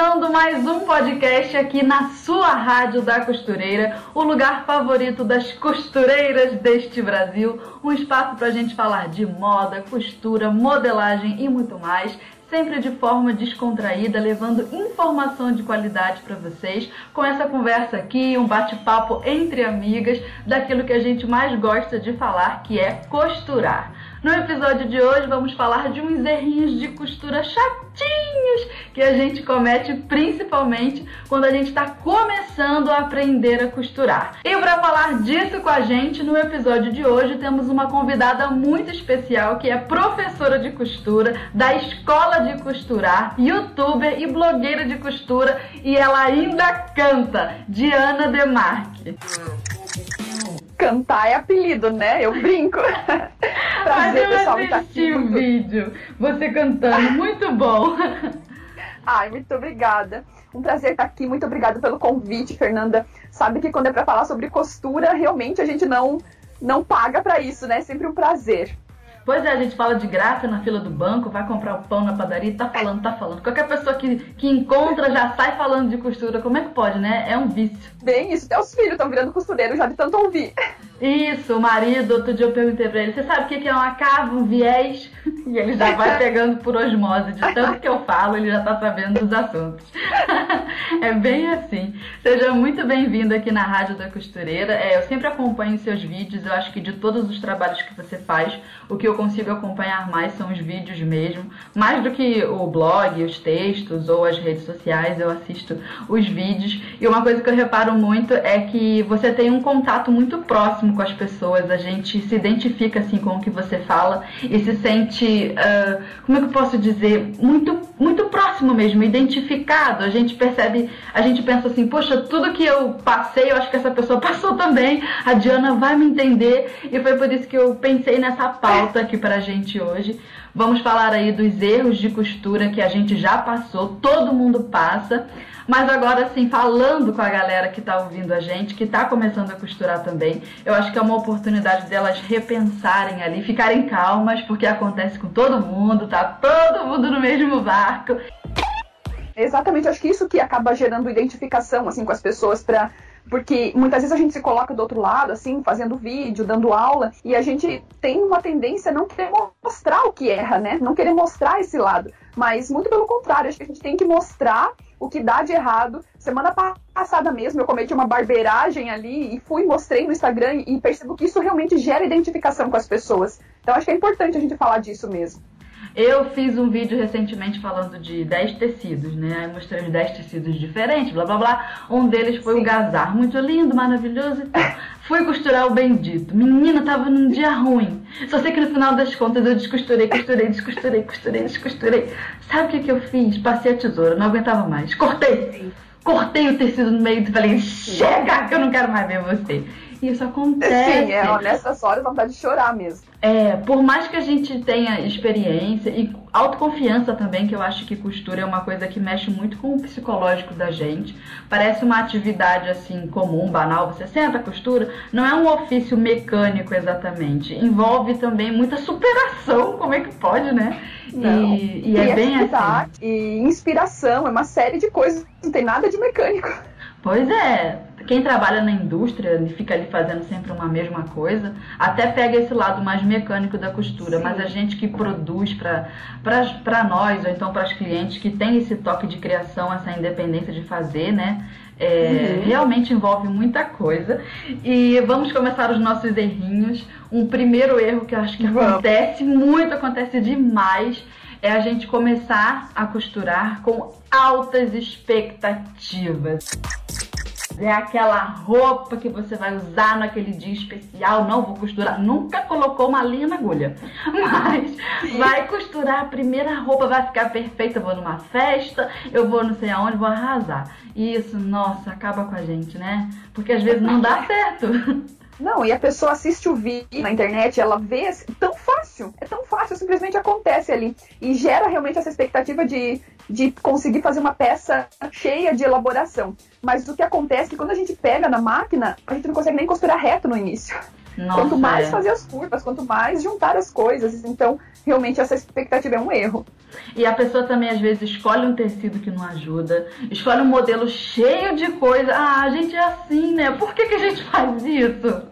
começando mais um podcast aqui na sua Rádio da Costureira, o lugar favorito das costureiras deste Brasil. Um espaço para a gente falar de moda, costura, modelagem e muito mais sempre de forma descontraída, levando informação de qualidade para vocês, com essa conversa aqui, um bate-papo entre amigas, daquilo que a gente mais gosta de falar, que é costurar. No episódio de hoje vamos falar de uns errinhos de costura chatinhos que a gente comete principalmente quando a gente está começando a aprender a costurar. E para falar disso com a gente, no episódio de hoje temos uma convidada muito especial que é professora de costura da Escola de Costurar, youtuber e blogueira de costura e ela ainda canta, Diana Demarque cantar é apelido, né? Eu brinco. Prazer, Mas eu pessoal, assisti o vídeo, você cantando, muito bom. Ai, muito obrigada. Um prazer estar aqui, muito obrigada pelo convite, Fernanda. Sabe que quando é para falar sobre costura, realmente a gente não não paga para isso, né? É sempre um prazer. Pois é, a gente fala de graça na fila do banco, vai comprar o pão na padaria, tá falando, tá falando. Qualquer pessoa que, que encontra já sai falando de costura. Como é que pode, né? É um vício. Bem, isso. Até os filhos estão virando costureiros já de tanto ouvir. Isso, o marido, outro dia eu perguntei pra ele, você sabe o que é uma cava, um viés? E ele já vai pegando por osmose, de tanto que eu falo, ele já tá sabendo dos assuntos. é bem assim. Seja muito bem-vindo aqui na Rádio da Costureira. É, eu sempre acompanho seus vídeos, eu acho que de todos os trabalhos que você faz, o que eu consigo acompanhar mais são os vídeos mesmo. Mais do que o blog, os textos ou as redes sociais, eu assisto os vídeos. E uma coisa que eu reparo muito é que você tem um contato muito próximo com as pessoas, a gente se identifica assim com o que você fala e se sente, uh, como é que eu posso dizer, muito, muito próximo mesmo, identificado. A gente percebe, a gente pensa assim, poxa, tudo que eu passei, eu acho que essa pessoa passou também, a Diana vai me entender e foi por isso que eu pensei nessa pauta aqui pra gente hoje. Vamos falar aí dos erros de costura que a gente já passou, todo mundo passa. Mas agora, assim, falando com a galera que está ouvindo a gente, que está começando a costurar também, eu acho que é uma oportunidade delas repensarem ali, ficarem calmas, porque acontece com todo mundo, tá todo mundo no mesmo barco. Exatamente, acho que isso que acaba gerando identificação assim com as pessoas para porque muitas vezes a gente se coloca do outro lado, assim, fazendo vídeo, dando aula, e a gente tem uma tendência a não querer mostrar o que erra, né? Não querer mostrar esse lado. Mas muito pelo contrário, acho que a gente tem que mostrar o que dá de errado. Semana passada mesmo eu cometi uma barbeiragem ali e fui, mostrei no Instagram e percebo que isso realmente gera identificação com as pessoas. Então acho que é importante a gente falar disso mesmo. Eu fiz um vídeo recentemente falando de 10 tecidos, né? Aí mostrei os 10 tecidos diferentes, blá blá blá. Um deles foi Sim. o gazar, muito lindo, maravilhoso e tal. Fui costurar o bendito. Menina, tava num dia ruim. Só sei que no final das contas eu descosturei, costurei, descosturei, costurei, descosturei. Sabe o que, que eu fiz? Passei a tesoura, não aguentava mais. Cortei! Cortei o tecido no meio e falei, chega, que eu não quero mais ver você. Isso acontece. Sim, é, nessas horas vontade de chorar mesmo. É, por mais que a gente tenha experiência e autoconfiança também, que eu acho que costura é uma coisa que mexe muito com o psicológico da gente. Parece uma atividade assim comum, banal, você senta, costura, não é um ofício mecânico exatamente. Envolve também muita superação, como é que pode, né? Não. E, e é bem assim. E inspiração, é uma série de coisas, não tem nada de mecânico. Pois é, quem trabalha na indústria e fica ali fazendo sempre uma mesma coisa, até pega esse lado mais mecânico da costura, Sim. mas a gente que produz para nós, ou então para os clientes que tem esse toque de criação, essa independência de fazer, né? É, uhum. Realmente envolve muita coisa. E vamos começar os nossos errinhos. Um primeiro erro que eu acho que acontece muito, acontece demais, é a gente começar a costurar com altas expectativas. É aquela roupa que você vai usar naquele dia especial. Não vou costurar. Nunca colocou uma linha na agulha. Mas vai costurar a primeira roupa, vai ficar perfeita. Eu vou numa festa, eu vou não sei aonde, vou arrasar. E isso, nossa, acaba com a gente, né? Porque às vezes não dá certo. Não, e a pessoa assiste o vídeo na internet, ela vê assim, tão fácil, é tão fácil, simplesmente acontece ali. E gera realmente essa expectativa de, de conseguir fazer uma peça cheia de elaboração. Mas o que acontece é que quando a gente pega na máquina, a gente não consegue nem costurar reto no início. Nossa, quanto mais é. fazer as curvas, quanto mais juntar as coisas. Então, realmente, essa expectativa é um erro. E a pessoa também, às vezes, escolhe um tecido que não ajuda, escolhe um modelo cheio de coisa. Ah, a gente é assim, né? Por que, que a gente faz isso?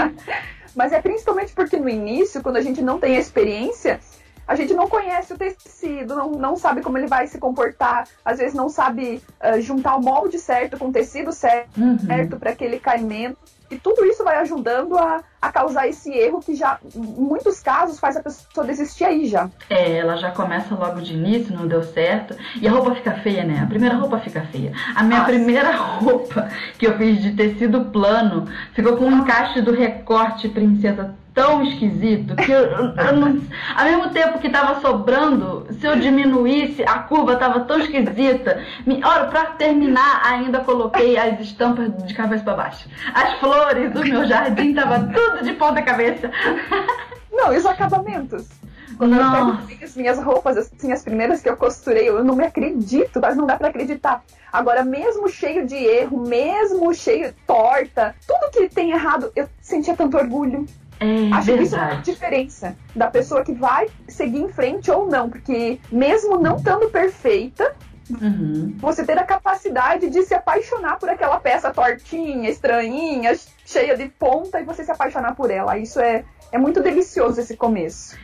Mas é principalmente porque no início, quando a gente não tem a experiência, a gente não conhece o tecido, não, não sabe como ele vai se comportar, às vezes não sabe uh, juntar o molde certo com o tecido certo, uhum. certo para aquele caimento. E tudo isso vai ajudando a, a causar esse erro que já, em muitos casos, faz a pessoa desistir aí já. É, ela já começa logo de início, não deu certo. E a roupa fica feia, né? A primeira roupa fica feia. A minha primeira roupa que eu fiz de tecido plano ficou com um encaixe do recorte princesa tão esquisito que eu, eu não, ao mesmo tempo que tava sobrando, se eu diminuísse, a curva tava tão esquisita. Me, olha, pra terminar, ainda coloquei as estampas de cabeça para baixo. As flores do meu jardim tava tudo de ponta cabeça. Não, e os acabamentos? Quando Nossa. eu pego as minhas roupas, assim, as primeiras que eu costurei, eu não me acredito, mas não dá para acreditar. Agora, mesmo cheio de erro, mesmo cheio torta, tudo que tem errado, eu sentia tanto orgulho. É, Acho que isso é a diferença da pessoa que vai seguir em frente ou não, porque mesmo não estando perfeita, Uhum. Você ter a capacidade de se apaixonar por aquela peça tortinha, estranhinha, cheia de ponta e você se apaixonar por ela. Isso é, é muito delicioso esse começo.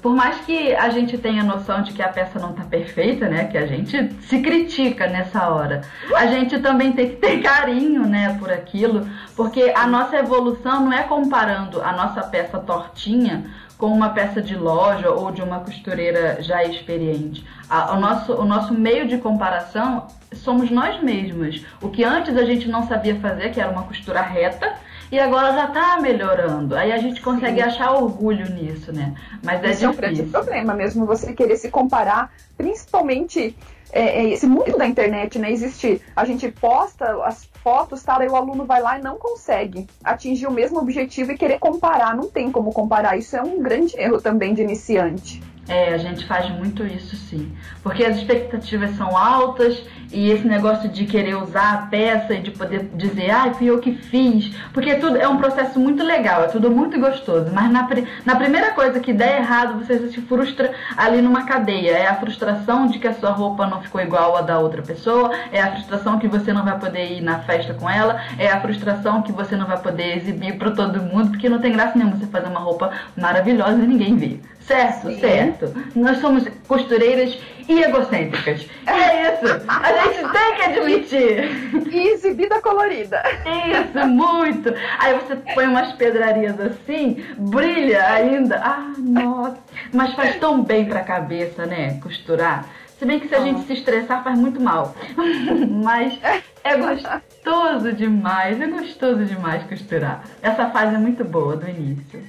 Por mais que a gente tenha noção de que a peça não tá perfeita, né? Que a gente se critica nessa hora. A gente também tem que ter carinho, né, por aquilo, porque a nossa evolução não é comparando a nossa peça tortinha com uma peça de loja ou de uma costureira já experiente. A, o, nosso, o nosso meio de comparação somos nós mesmos. O que antes a gente não sabia fazer, que era uma costura reta, e agora já está melhorando. Aí a gente consegue Sim. achar orgulho nisso, né? Mas é difícil. é um grande problema mesmo, você querer se comparar, principalmente é, é, esse mundo da internet, né? Existe, a gente posta as fotos, tal, aí o aluno vai lá e não consegue atingir o mesmo objetivo e querer comparar. Não tem como comparar. Isso é um grande erro também de iniciante. É, a gente faz muito isso sim. Porque as expectativas são altas e esse negócio de querer usar a peça e de poder dizer, ah, fui eu que fiz. Porque tudo é um processo muito legal, é tudo muito gostoso. Mas na, na primeira coisa que der errado, você se frustra ali numa cadeia. É a frustração de que a sua roupa não ficou igual a da outra pessoa, é a frustração que você não vai poder ir na festa com ela, é a frustração que você não vai poder exibir para todo mundo, porque não tem graça nenhuma você fazer uma roupa maravilhosa e ninguém vê. Certo, Sim. certo. Nós somos costureiras e egocêntricas. É isso. A gente tem que admitir. E exibida colorida. Isso, muito. Aí você põe umas pedrarias assim, brilha ainda. Ah, nossa. Mas faz tão bem pra cabeça, né? Costurar. Se bem que se a gente se estressar faz muito mal. Mas é gostoso demais, é gostoso demais costurar. Essa fase é muito boa do início.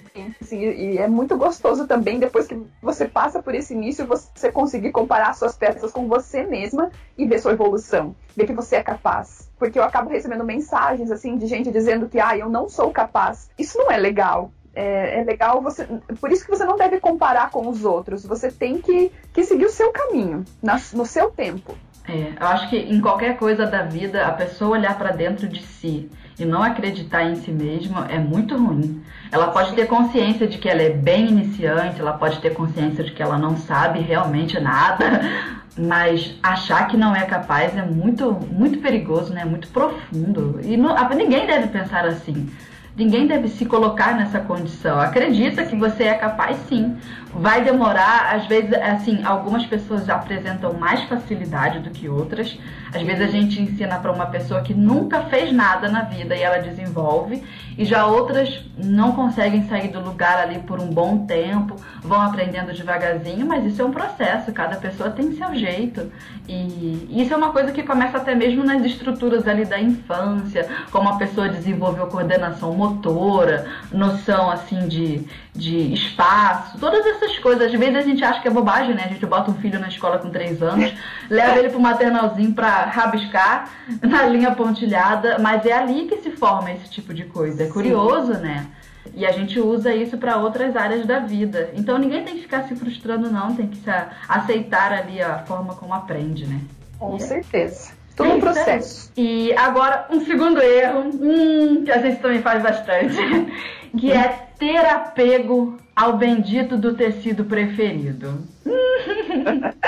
Sim, e é muito gostoso também depois que você passa por esse início, você conseguir comparar suas peças com você mesma e ver sua evolução, ver que você é capaz. Porque eu acabo recebendo mensagens assim de gente dizendo que ah, eu não sou capaz. Isso não é legal é, é, legal você. Por isso que você não deve comparar com os outros. Você tem que, que seguir o seu caminho, na, no seu tempo. É, eu acho que em qualquer coisa da vida, a pessoa olhar para dentro de si e não acreditar em si mesma é muito ruim. Ela pode ter consciência de que ela é bem iniciante, ela pode ter consciência de que ela não sabe realmente nada, mas achar que não é capaz é muito, muito perigoso, né? Muito profundo. E não, ninguém deve pensar assim. Ninguém deve se colocar nessa condição. Acredita que você é capaz sim. Vai demorar, às vezes, assim, algumas pessoas apresentam mais facilidade do que outras. Às vezes a gente ensina para uma pessoa que nunca fez nada na vida e ela desenvolve, e já outras não conseguem sair do lugar ali por um bom tempo, vão aprendendo devagarzinho, mas isso é um processo, cada pessoa tem seu jeito. E isso é uma coisa que começa até mesmo nas estruturas ali da infância, como a pessoa desenvolveu coordenação motora, noção assim de, de espaço, todas essas coisas. Às vezes a gente acha que é bobagem, né? A gente bota um filho na escola com 3 anos, leva ele pro maternalzinho para rabiscar na linha pontilhada, mas é ali que se forma esse tipo de coisa. É curioso, Sim. né? E a gente usa isso para outras áreas da vida. Então ninguém tem que ficar se frustrando, não. Tem que se aceitar ali a forma como aprende, né? Com é. certeza. Todo um processo. E agora, um segundo erro, hum, que a gente também faz bastante, que é ter apego ao bendito do tecido preferido.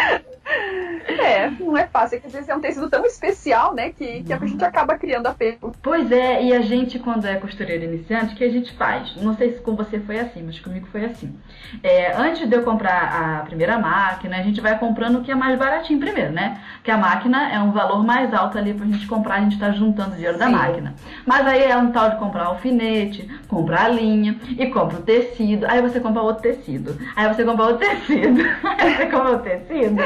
É, não é fácil. É que às vezes é um tecido tão especial, né? Que, que a gente acaba criando apego. Pois é, e a gente, quando é costureira iniciante, o que a gente faz? Não sei se com você foi assim, mas comigo foi assim. É, antes de eu comprar a primeira máquina, a gente vai comprando o que é mais baratinho primeiro, né? Que a máquina é um valor mais alto ali pra gente comprar, a gente tá juntando o dinheiro Sim. da máquina. Mas aí é um tal de comprar alfinete, comprar a linha e compra o tecido. Aí você compra outro tecido. Aí você compra outro tecido. aí você compra outro tecido.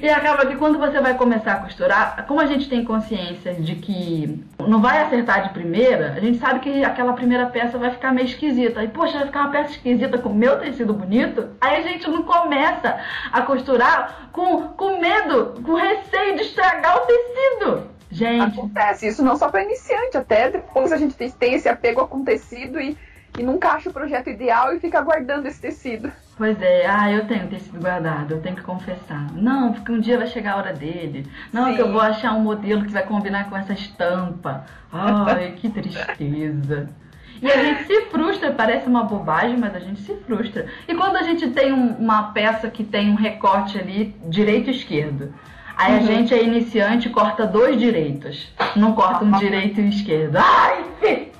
E acaba que quando você vai começar a costurar, como a gente tem consciência de que não vai acertar de primeira, a gente sabe que aquela primeira peça vai ficar meio esquisita. E, poxa, vai ficar uma peça esquisita com o meu tecido bonito? Aí a gente não começa a costurar com, com medo, com receio de estragar o tecido. Gente. Acontece isso não só para iniciante, até depois a gente tem esse apego com tecido e, e nunca acha o projeto ideal e fica guardando esse tecido. Pois é, ah, eu tenho tecido guardado, eu tenho que confessar. Não, porque um dia vai chegar a hora dele. Não, Sim. que eu vou achar um modelo que vai combinar com essa estampa. Ai, que tristeza. E a gente se frustra, parece uma bobagem, mas a gente se frustra. E quando a gente tem um, uma peça que tem um recorte ali, direito e esquerdo, aí uhum. a gente é iniciante corta dois direitos, não corta um direito e um esquerdo. Ai!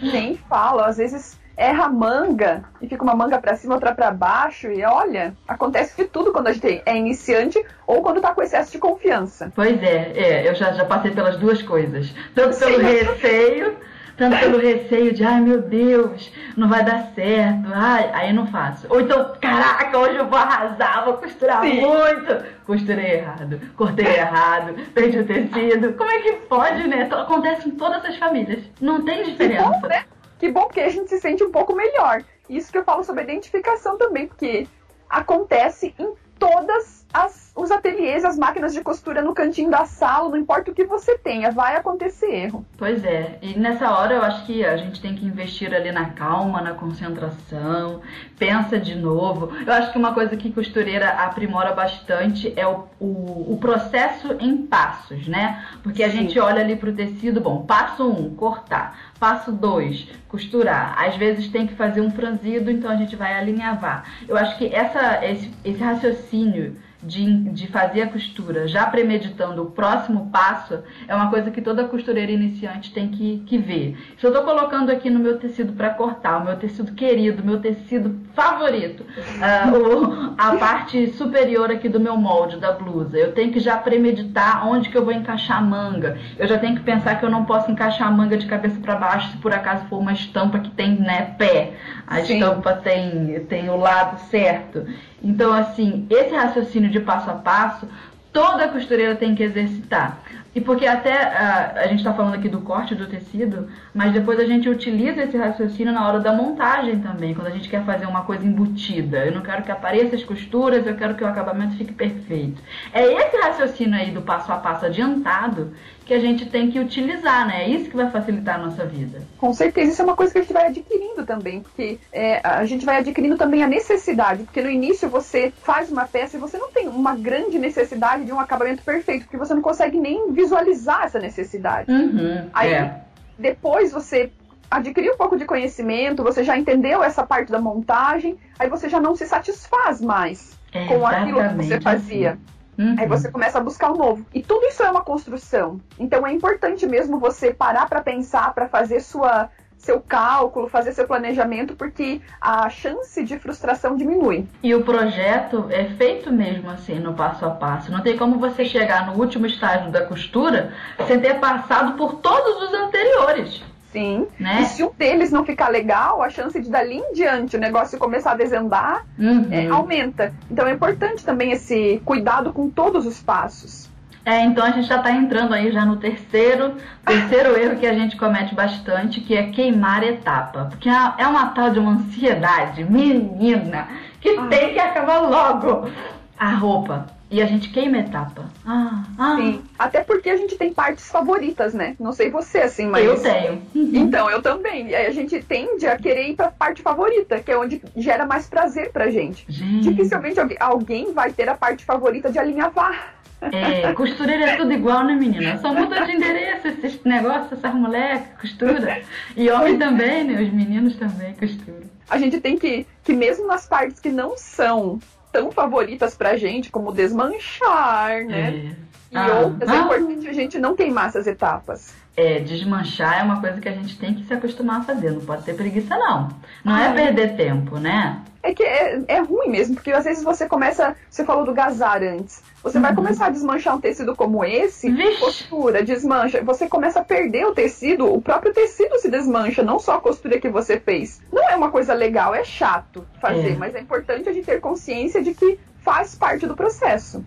Nem falo, às vezes erra a manga e fica uma manga para cima, outra para baixo. E olha, acontece de tudo quando a gente é iniciante ou quando tá com excesso de confiança. Pois é, é eu já, já passei pelas duas coisas. Tanto pelo Sim. receio, tanto pelo receio de, ai meu Deus, não vai dar certo, ai, aí não faço. Ou então, caraca, hoje eu vou arrasar, vou costurar Sim. muito. Costurei errado, cortei errado, perdi o tecido. Como é que pode, né? Acontece em todas as famílias. Não tem diferença. Bom, né? Que bom, porque a gente se sente um pouco melhor. Isso que eu falo sobre identificação também, porque acontece em todas as, os ateliês, as máquinas de costura no cantinho da sala, não importa o que você tenha, vai acontecer erro. Pois é, e nessa hora eu acho que a gente tem que investir ali na calma, na concentração, pensa de novo. Eu acho que uma coisa que costureira aprimora bastante é o, o, o processo em passos, né? Porque a Sim. gente olha ali pro tecido, bom, passo um, cortar. Passo 2, costurar. Às vezes tem que fazer um franzido, então a gente vai alinhavar. Eu acho que essa, esse, esse raciocínio de, de fazer a costura já premeditando o próximo passo é uma coisa que toda costureira iniciante tem que, que ver. Se eu estou colocando aqui no meu tecido para cortar, o meu tecido querido, meu tecido favorito, uh, o, a parte superior aqui do meu molde da blusa, eu tenho que já premeditar onde que eu vou encaixar a manga. Eu já tenho que pensar que eu não posso encaixar a manga de cabeça para baixo se por acaso for uma estampa que tem né, pé. A Sim. estampa tem, tem o lado certo. Então, assim, esse raciocínio de passo a passo, toda costureira tem que exercitar. E porque até a, a gente está falando aqui do corte do tecido, mas depois a gente utiliza esse raciocínio na hora da montagem também, quando a gente quer fazer uma coisa embutida. Eu não quero que apareça as costuras, eu quero que o acabamento fique perfeito. É esse raciocínio aí do passo a passo adiantado que a gente tem que utilizar, né? É isso que vai facilitar a nossa vida. Com certeza, isso é uma coisa que a gente vai adquirindo também, porque é, a gente vai adquirindo também a necessidade, porque no início você faz uma peça e você não tem uma grande necessidade de um acabamento perfeito, porque você não consegue nem visualizar essa necessidade. Uhum, Aí é. depois você adquiriu um pouco de conhecimento, você já entendeu essa parte da montagem, aí você já não se satisfaz mais é, com aquilo que você fazia. Assim. Uhum. Aí você começa a buscar o um novo. E tudo isso é uma construção. Então é importante mesmo você parar para pensar, para fazer sua seu cálculo, fazer seu planejamento, porque a chance de frustração diminui. E o projeto é feito mesmo assim, no passo a passo. Não tem como você chegar no último estágio da costura sem ter passado por todos os anteriores. Sim. Né? E se um deles não ficar legal, a chance de dali em diante o negócio começar a desandar uhum. é, aumenta. Então é importante também esse cuidado com todos os passos. É, então a gente já está entrando aí já no terceiro, terceiro erro que a gente comete bastante, que é queimar etapa. Porque é, é uma tal de uma ansiedade, menina, que ah. tem que acabar logo a roupa. E a gente queima etapa. Ah, ah. Sim. Até porque a gente tem partes favoritas, né? Não sei você, assim, mas. Eu tenho. Então, eu também. E aí a gente tende a querer ir pra parte favorita, que é onde gera mais prazer pra gente. gente. Dificilmente alguém vai ter a parte favorita de alinhavar. É, costureira é tudo igual, né, menina? Só muda de endereço esses negócios, essas moleques, costura. E homem também, né? Os meninos também costuram. A gente tem que, que mesmo nas partes que não são tão favoritas pra gente, como desmanchar, né? É. E ah, outras, é ah. é importante a gente não queimar essas etapas. É, desmanchar é uma coisa que a gente tem que se acostumar a fazer, não pode ter preguiça não. Não é perder tempo, né? É que é, é ruim mesmo, porque às vezes você começa, você falou do gazar antes, você uhum. vai começar a desmanchar um tecido como esse, Vixe. costura, desmancha, você começa a perder o tecido, o próprio tecido se desmancha, não só a costura que você fez. Não é uma coisa legal, é chato fazer, é. mas é importante a gente ter consciência de que faz parte do processo.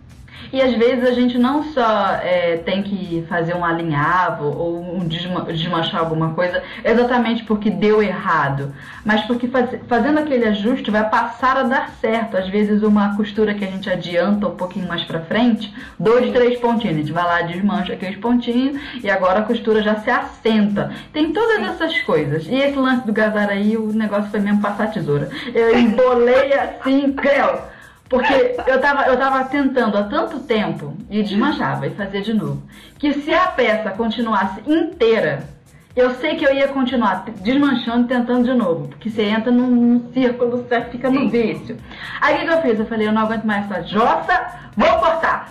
E às vezes a gente não só é, tem que fazer um alinhavo ou um desma desmanchar alguma coisa exatamente porque deu errado, mas porque faz fazendo aquele ajuste vai passar a dar certo. Às vezes uma costura que a gente adianta um pouquinho mais para frente, dois, três pontinhos, a gente vai lá, desmancha aqueles pontinhos e agora a costura já se assenta. Tem todas Sim. essas coisas. E esse lance do gazar aí, o negócio foi mesmo passar a tesoura. Eu embolei assim, creu. Porque eu tava, eu tava tentando há tanto tempo e desmanchava e fazia de novo. Que se a peça continuasse inteira, eu sei que eu ia continuar desmanchando tentando de novo. Porque você entra num, num círculo, você fica no vício. Aí o que, que eu fiz? Eu falei, eu não aguento mais essa jossa, vou cortar.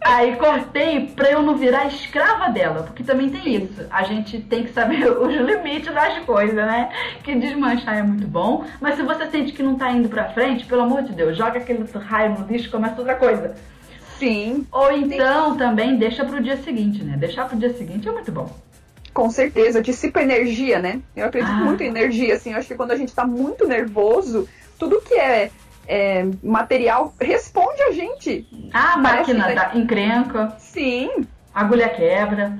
Aí cortei pra eu não virar escrava dela, porque também tem isso. A gente tem que saber os limites das coisas, né? Que desmanchar é muito bom, mas se você sente que não tá indo pra frente, pelo amor de Deus, joga aquele raio no lixo e começa outra coisa. Sim. Ou então Sim. também deixa pro dia seguinte, né? Deixar pro dia seguinte é muito bom. Com certeza, dissipa energia, né? Eu acredito ah. muito em energia, assim. Eu acho que quando a gente tá muito nervoso, tudo que é é, material responde a gente. Ah, a máquina da encrenca. Sim. Agulha quebra.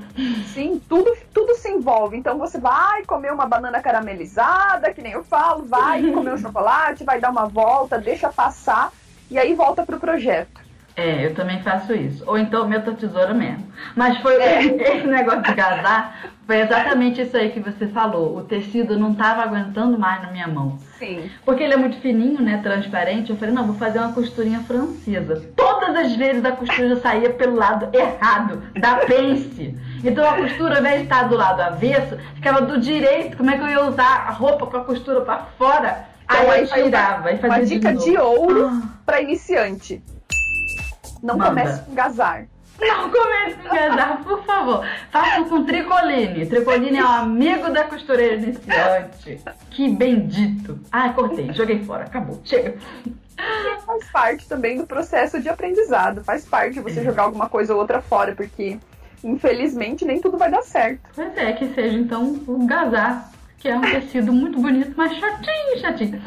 Sim, tudo, tudo se envolve. Então você vai comer uma banana caramelizada, que nem eu falo, vai comer um chocolate, vai dar uma volta, deixa passar e aí volta pro projeto. É, eu também faço isso. Ou então meto a tesoura mesmo. Mas foi é. esse negócio de casar, foi exatamente isso aí que você falou. O tecido não estava aguentando mais na minha mão. Sim. Porque ele é muito fininho, né? Transparente. Eu falei, não, vou fazer uma costurinha francesa. Todas as vezes a costura saía pelo lado errado, da pence. Então a costura, ao invés de estar do lado avesso, ficava do direito. Como é que eu ia usar a roupa com a costura para fora? Então, aí eu tirava e fazia Uma dica de, de ouro ah. para iniciante não Manda. comece com gazar. Não comece com gazar, por favor. Faça com tricoline. Tricoline é um amigo da costureira iniciante. Que bendito. Ai, cortei, joguei fora, acabou. Chega. Faz parte também do processo de aprendizado. Faz parte você é. jogar alguma coisa ou outra fora, porque infelizmente nem tudo vai dar certo. Pois é, que seja então o gazar que é um tecido muito bonito, mas chatinho, chatinho.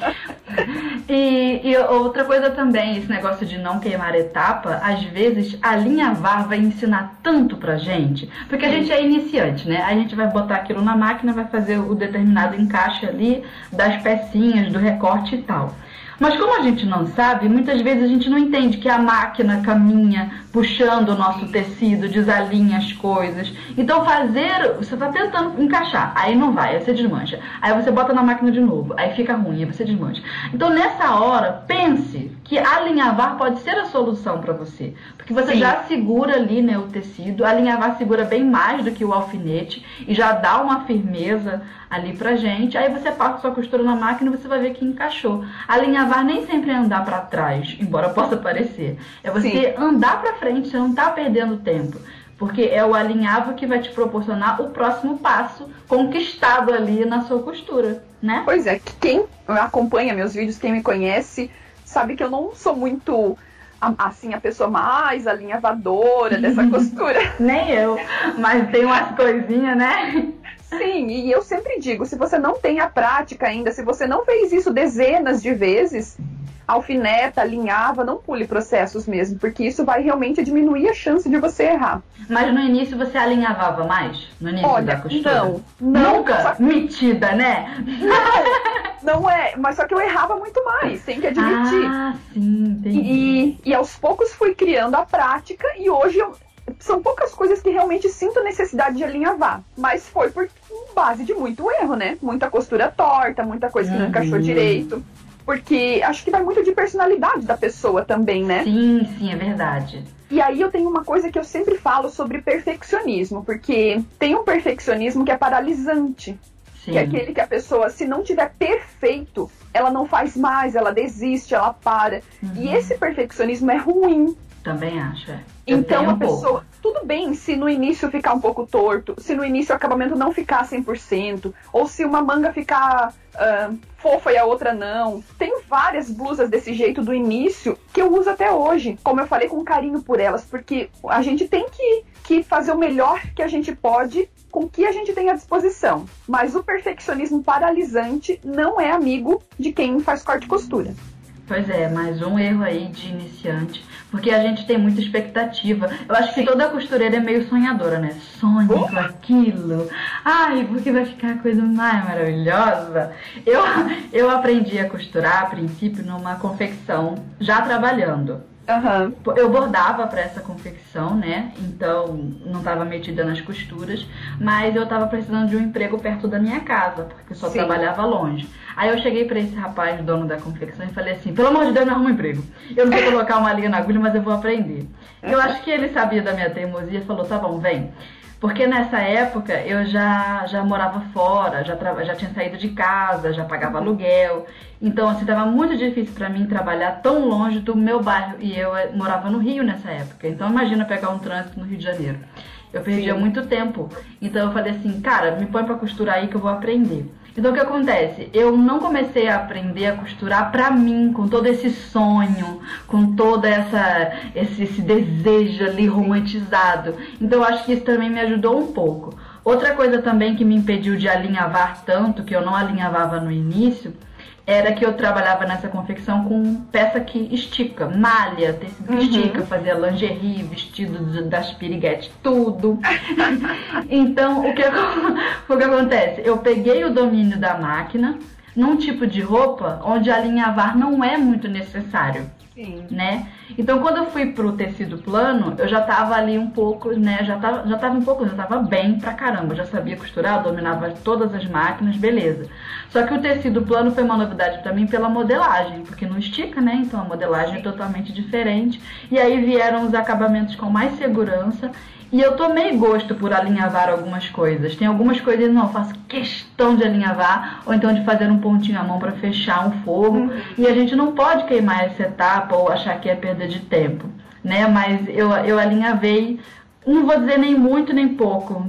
E, e, outra coisa também, esse negócio de não queimar etapa, às vezes a linha VAR vai ensinar tanto pra gente, porque a gente é iniciante, né? A gente vai botar aquilo na máquina, vai fazer o determinado encaixe ali das pecinhas, do recorte e tal. Mas como a gente não sabe, muitas vezes a gente não entende que a máquina caminha puxando o nosso tecido, desalinha as coisas. Então fazer, você está tentando encaixar, aí não vai, aí você desmancha. Aí você bota na máquina de novo, aí fica ruim, aí você desmancha. Então nessa hora, pense que alinhavar pode ser a solução para você, porque você Sim. já segura ali, né, o tecido. Alinhavar segura bem mais do que o alfinete e já dá uma firmeza ali pra gente. Aí você passa sua costura na máquina e você vai ver que encaixou. Alinhavar nem sempre é andar para trás, embora possa parecer. É você Sim. andar para frente, você não tá perdendo tempo. Porque é o alinhavo que vai te proporcionar o próximo passo conquistado ali na sua costura, né? Pois é, quem acompanha meus vídeos, quem me conhece, sabe que eu não sou muito assim, a pessoa mais alinhavadora dessa costura. Nem eu, mas tem umas coisinhas, né? Sim, e eu sempre digo, se você não tem a prática ainda, se você não fez isso dezenas de vezes, alfineta, alinhava, não pule processos mesmo, porque isso vai realmente diminuir a chance de você errar. Mas no início você alinhavava mais? No início Olha, da costura? Não, não. Nunca? Só... Metida, né? Não, não é. Mas só que eu errava muito mais, tem que admitir. Ah, sim, entendi. E, e aos poucos fui criando a prática e hoje eu, são poucas coisas que realmente sinto necessidade de alinhavar. Mas foi por base de muito erro, né? Muita costura torta, muita coisa que não encaixou direito. Porque acho que vai muito de personalidade da pessoa também, né? Sim, sim, é verdade. E aí eu tenho uma coisa que eu sempre falo sobre perfeccionismo, porque tem um perfeccionismo que é paralisante, Sim. que é aquele que a pessoa, se não tiver perfeito, ela não faz mais, ela desiste, ela para. E Uhum. esse perfeccionismo é ruim, Também acho, é. Então tenho a um pouco. pessoa, tudo bem se no início ficar um pouco torto, se no início o acabamento não ficar 100%, ou se uma manga ficar ah, fofa e a outra não. Tem várias blusas desse jeito do início que eu uso até hoje, como eu falei, com carinho por elas, porque a gente tem que, que fazer o melhor que a gente pode com o que a gente tem à disposição. Mas o perfeccionismo paralisante não é amigo de quem faz corte e costura. Pois é, mais um erro aí de iniciante. Porque a gente tem muita expectativa. Eu acho que toda costureira é meio sonhadora, né? Sonha com aquilo. Ai, porque vai ficar a coisa mais maravilhosa. Eu, eu aprendi a costurar, a princípio, numa confecção, já trabalhando. Aham. Eu bordava para essa confecção, né? Então não estava metida nas costuras, mas eu estava precisando de um emprego perto da minha casa, porque eu só Sim. trabalhava longe. Aí eu cheguei para esse rapaz, dono da confecção, e falei assim: pelo amor de Deus, me arruma um emprego. Eu não sei colocar uma linha na agulha, mas eu vou aprender. Eu acho que ele sabia da minha teimosia e falou: tá bom, vem. Porque nessa época eu já, já morava fora, já, já tinha saído de casa, já pagava aluguel. Então, assim, tava muito difícil pra mim trabalhar tão longe do meu bairro. E eu eh, morava no Rio nessa época. Então, imagina pegar um trânsito no Rio de Janeiro. Eu perdia Sim. muito tempo. Então, eu falei assim, cara, me põe pra costurar aí que eu vou aprender. Então, o que acontece? Eu não comecei a aprender a costurar pra mim, com todo esse sonho, com toda essa esse, esse desejo ali romantizado. Então, eu acho que isso também me ajudou um pouco. Outra coisa também que me impediu de alinhavar tanto, que eu não alinhavava no início, era que eu trabalhava nessa confecção com peça que estica, malha, tecido que Uhum. estica, fazia lingerie, vestido das piriguetes, tudo. então, o que, o que acontece? Eu peguei o domínio da máquina num tipo de roupa onde alinhavar não é muito necessário Sim. né? Então quando eu fui pro tecido plano, eu já tava ali um pouco, né? Já tava, já tava um pouco, já tava bem pra caramba. Eu já sabia costurar, dominava todas as máquinas, beleza. Só que o tecido plano foi uma novidade pra mim pela modelagem, porque não estica, né? Então a modelagem é totalmente diferente. E aí vieram os acabamentos com mais segurança. E eu tomei gosto por alinhavar algumas coisas. Tem algumas coisas não, eu faço questão de alinhavar, ou então de fazer um pontinho à mão para fechar um fogo. E a gente não pode queimar essa etapa ou achar que é perda de tempo, né? Mas eu, eu alinhavei, não vou dizer nem muito nem pouco.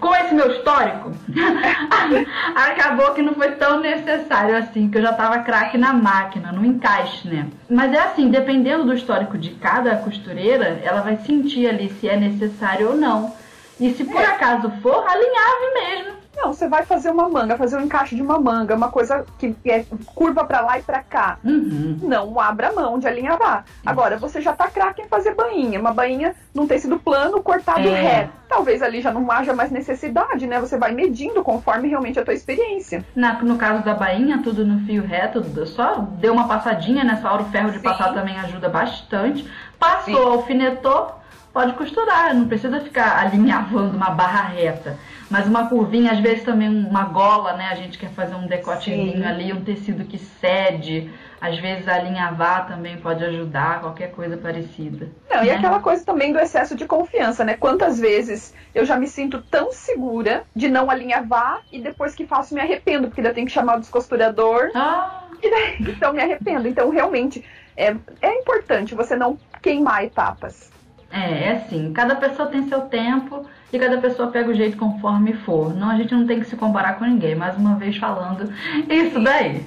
Com esse meu histórico, acabou que não foi tão necessário assim, que eu já tava craque na máquina, no encaixe, né? Mas é assim, dependendo do histórico de cada costureira, ela vai sentir ali se é necessário ou não. E se por acaso for, alinhave mesmo. Não, você vai fazer uma manga, fazer um encaixe de uma manga, uma coisa que é curva pra lá e pra cá. Uhum. Não abra mão de alinhavar. Agora, você já tá craque em fazer bainha. Uma bainha num tecido plano, cortado É. reto. Talvez ali já não haja mais necessidade, né? Você vai medindo conforme realmente a tua experiência. Na- no caso da bainha, tudo no fio reto, só deu uma passadinha nessa hora, o ferro de Sim. passar também ajuda bastante. Passou, Sim. alfinetou, pode costurar, não precisa ficar alinhavando uma barra reta. Mas uma curvinha, às vezes também uma gola, né? A gente quer fazer um decotezinho Sim. ali, um tecido que cede. Às vezes alinhavar também pode ajudar, qualquer coisa parecida. Não, e né? aquela coisa também do excesso de confiança, né? Quantas vezes eu já me sinto tão segura de não alinhavar e depois que faço me arrependo, porque daí eu tenho que chamar o descosturador Ah, e daí então me arrependo. Então, realmente, é, é importante você não queimar etapas. É, é assim, cada pessoa tem seu tempo e cada pessoa pega o jeito conforme for. Não, a gente não tem que se comparar com ninguém, mais uma vez falando isso daí.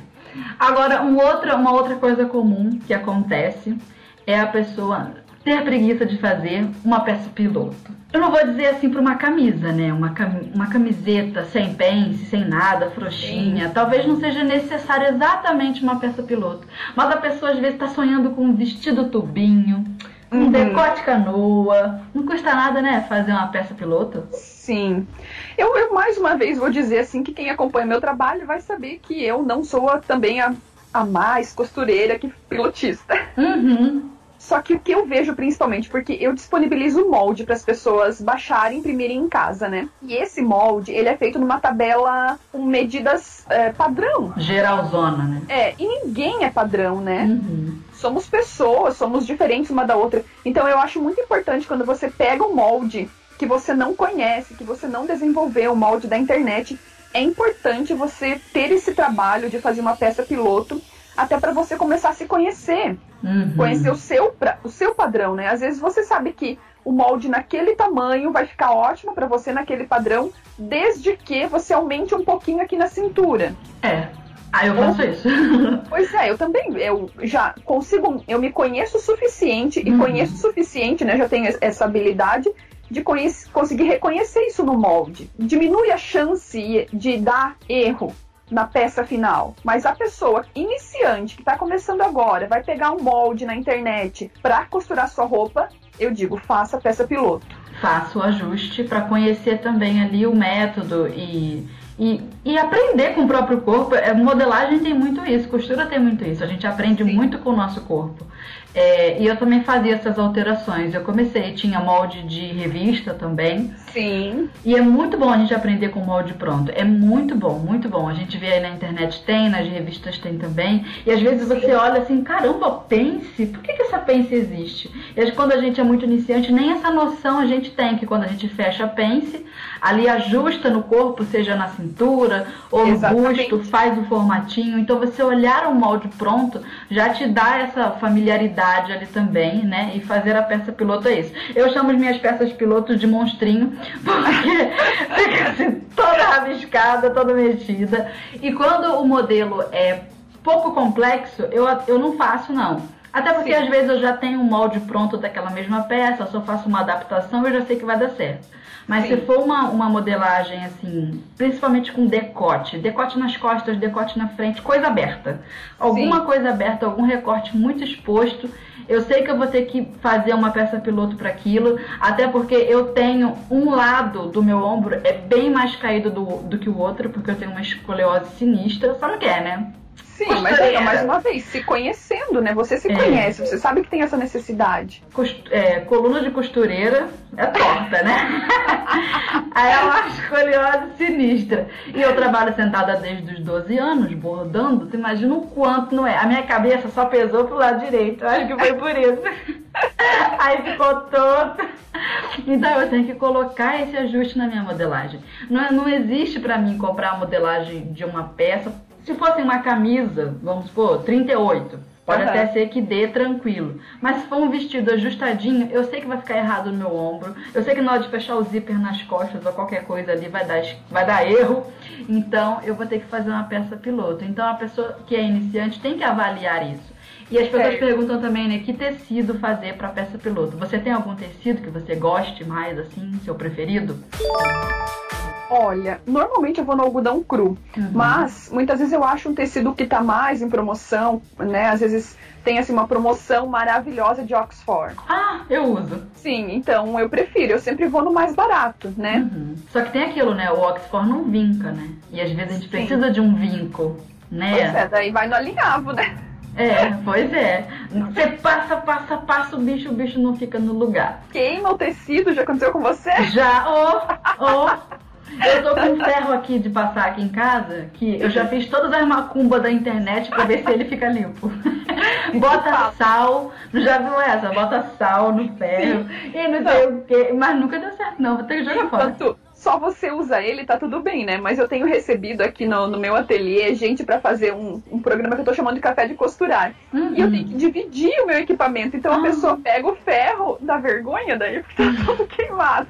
Agora, um outra, uma outra coisa comum que acontece é a pessoa ter preguiça de fazer uma peça piloto. Eu não vou dizer assim para uma camisa, né? Uma, cam uma camiseta sem pence, sem nada, frouxinha. Sim. Talvez não seja necessário exatamente uma peça piloto. Mas a pessoa às vezes está sonhando com um vestido tubinho, um uhum. decote canoa. Não custa nada, né? Fazer uma peça piloto. Sim. Eu, eu, mais uma vez vou dizer assim que quem acompanha meu trabalho vai saber que eu não sou a, também a, a mais costureira que pilotista. Uhum. Só que o que eu vejo principalmente, porque eu disponibilizo o molde para as pessoas baixarem e imprimirem em casa, né? E esse molde, ele é feito numa tabela com medidas é, padrão. Geralzona, né? É, e ninguém é padrão, né? Uhum. Somos pessoas, somos diferentes uma da outra. Então eu acho muito importante quando você pega um molde que você não conhece, que você não desenvolveu, o molde da internet, é importante você ter esse trabalho de fazer uma peça piloto até para você começar a se conhecer. Uhum. Conhecer o seu, o seu padrão, né? Às vezes você sabe que o molde naquele tamanho vai ficar ótimo para você naquele padrão, desde que você aumente um pouquinho aqui na cintura. É. Ah, eu faço isso. Pois é, eu também. Eu já consigo. Eu me conheço o suficiente e uhum. conheço o suficiente, né? Já tenho essa habilidade de conseguir reconhecer isso no molde. Diminui a chance de dar erro na peça final. Mas a pessoa iniciante que está começando agora vai pegar um molde na internet para costurar sua roupa, eu digo, faça a peça piloto. Faça o ajuste para conhecer também ali o método e e, e aprender com o próprio corpo. É, modelagem tem muito isso, costura tem muito isso. A gente aprende Sim. muito com o nosso corpo. É, e eu também fazia essas alterações. Eu comecei, tinha molde de revista também. Sim. E é muito bom a gente aprender com molde pronto. É muito bom, muito bom. A gente vê aí na internet tem, nas revistas tem também. E às vezes você olha assim, caramba, pence? Por que, que essa pence existe? E quando a gente é muito iniciante, nem essa noção a gente tem, que quando a gente fecha a pence, ali ajusta no corpo, seja na cintura ou no busto, faz o formatinho. Então você olhar um molde pronto já te dá essa familiaridade ali também, né? E fazer a peça piloto é isso. Eu chamo as minhas peças piloto de monstrinho, porque fica assim toda rabiscada, toda mexida. E quando o modelo é pouco complexo, eu, eu não faço não. Até porque Sim. às vezes eu já tenho um molde pronto daquela mesma peça, só faço uma adaptação e eu já sei que vai dar certo. Mas Sim. se for uma, uma modelagem assim, principalmente com decote, decote nas costas, decote na frente, coisa aberta. Alguma Sim. coisa aberta, algum recorte muito exposto, eu sei que eu vou ter que fazer uma peça piloto para aquilo, até porque eu tenho um lado do meu ombro é bem mais caído do, do que o outro, porque eu tenho uma escoliose sinistra, só não quer, né? Sim, mas é, mais uma vez, se conhecendo, né? Você se é. conhece, você sabe que tem essa necessidade. Cost é, coluna de costureira é torta, né? Aí é uma escoliose sinistra. E eu trabalho sentada desde os 12 anos, bordando, tu imagina o quanto não é. A minha cabeça só pesou pro lado direito, eu acho que foi por isso. Aí ficou todo. Então eu tenho que colocar esse ajuste na minha modelagem. Não, não existe para mim comprar a modelagem de uma peça se fosse uma camisa, vamos supor, 38, pode uhum. até ser que dê tranquilo. Mas se for um vestido ajustadinho, eu sei que vai ficar errado no meu ombro. Eu sei que na hora de fechar o zíper nas costas ou qualquer coisa ali vai dar, vai dar erro. Então eu vou ter que fazer uma peça piloto. Então a pessoa que é iniciante tem que avaliar isso. E as pessoas é. perguntam também, né, que tecido fazer para peça piloto. Você tem algum tecido que você goste mais, assim, seu preferido? Olha, normalmente eu vou no algodão cru, uhum. mas muitas vezes eu acho um tecido que tá mais em promoção, né? Às vezes tem assim uma promoção maravilhosa de Oxford. Ah, eu uso. Sim, então eu prefiro, eu sempre vou no mais barato, né? Uhum. Só que tem aquilo, né? O Oxford não vinca, né? E às vezes a gente Sim. precisa de um vinco, né? Pois é, daí vai no alinhavo, né? É, pois é. Você passa, passa, passa o bicho, o bicho não fica no lugar. Queima o tecido, já aconteceu com você? Já, oh, oh. Eu tô com um ferro aqui de passar aqui em casa, que eu já fiz todas as macumbas da internet pra ver se ele fica limpo. Bota sal, já viu essa? Bota sal no ferro e não sei o que, mas nunca deu certo não, vou ter que jogar fora. Tanto, só você usa ele, tá tudo bem, né? Mas eu tenho recebido aqui no, no meu ateliê gente para fazer um, um, programa que eu tô chamando de café de costurar. Uhum. E eu tenho que dividir o meu equipamento. Então a ah. pessoa pega o ferro da vergonha, daí porque tá todo queimado.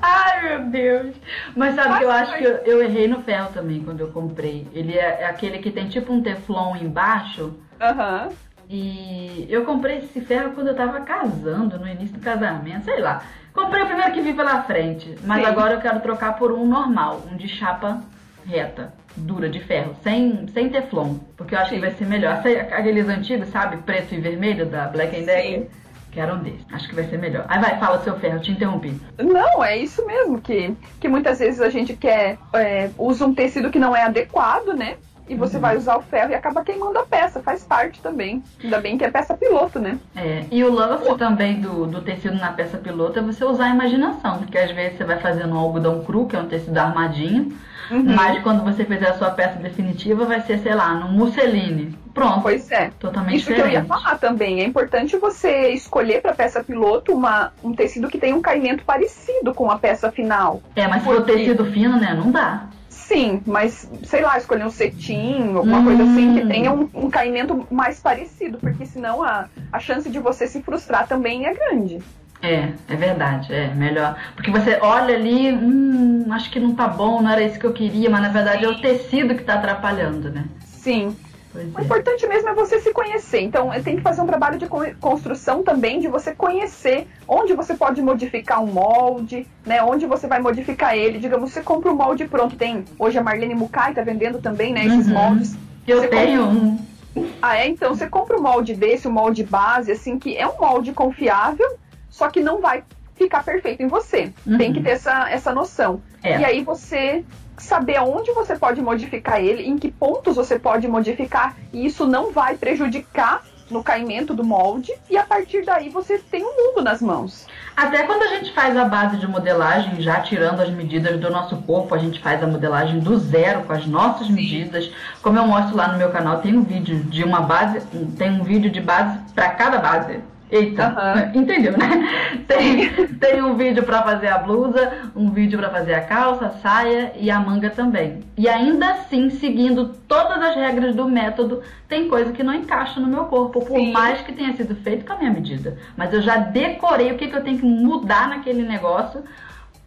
Ai, meu Deus. Mas sabe que eu acho que eu, eu, errei no ferro também quando eu comprei. Ele é, é aquele que tem tipo um teflon embaixo. Aham. Uhum. E eu comprei esse ferro quando eu tava casando, no início do casamento, sei lá. Comprei o primeiro que vi pela frente, mas Sim. agora eu quero trocar por um normal, um de chapa reta, dura, de ferro, sem, sem teflon, porque eu acho Sim. que vai ser melhor. Aqueles antigos, sabe, preto e vermelho da Black Decker. Quero um desses. Acho que vai ser melhor. Aí vai, fala seu ferro, te interrompi. Não, é isso mesmo, que, que muitas vezes a gente quer, é, usa um tecido que não é adequado, né? E você uhum. vai usar o ferro e acaba queimando a peça, faz parte também. Ainda bem que é peça piloto, né? É, e o lance também do, do tecido na peça piloto é você usar a imaginação, porque às vezes você vai fazendo um algodão cru, que é um tecido armadinho, uhum. mas quando você fizer a sua peça definitiva vai ser, sei lá, no musseline. Pronto. Pois é. Totalmente Isso diferente. que eu ia falar também. É importante você escolher para peça piloto uma, um tecido que tenha um caimento parecido com a peça final. É, mas porque... se for tecido fino, né, não dá. Sim, mas sei lá, escolher um cetim, alguma hum. coisa assim que tenha um, um, caimento mais parecido, porque senão a, a chance de você se frustrar também é grande. É, é verdade, é melhor. Porque você olha ali, hum, acho que não tá bom, não era isso que eu queria, mas na verdade é o tecido que tá atrapalhando, né? Sim. Pois o é. importante mesmo é você se conhecer. Então, tem que fazer um trabalho de construção também, de você conhecer onde você pode modificar um molde, né? Onde você vai modificar ele. Digamos, você compra um molde pronto. Tem hoje a Marlene Mukai tá vendendo também, né? Esses uhum. moldes. Eu você tenho compra... um. Ah, é? Então, você compra um molde desse, um molde base, assim, que é um molde confiável, só que não vai ficar perfeito em você. Uhum. Tem que ter essa, essa noção. É. E aí você saber aonde você pode modificar ele, em que pontos você pode modificar, e isso não vai prejudicar no caimento do molde, e a partir daí você tem um mundo nas mãos. Até quando a gente faz a base de modelagem, já tirando as medidas do nosso corpo, a gente faz a modelagem do zero com as nossas medidas. Como eu mostro lá no meu canal, tem um vídeo de uma base, tem um vídeo de base para cada base. Eita, uhum. entendeu, né? Tem, tem um vídeo para fazer a blusa, um vídeo para fazer a calça, a saia e a manga também. E ainda assim, seguindo todas as regras do método, tem coisa que não encaixa no meu corpo, por Sim. mais que tenha sido feito com a minha medida. Mas eu já decorei o que, que eu tenho que mudar naquele negócio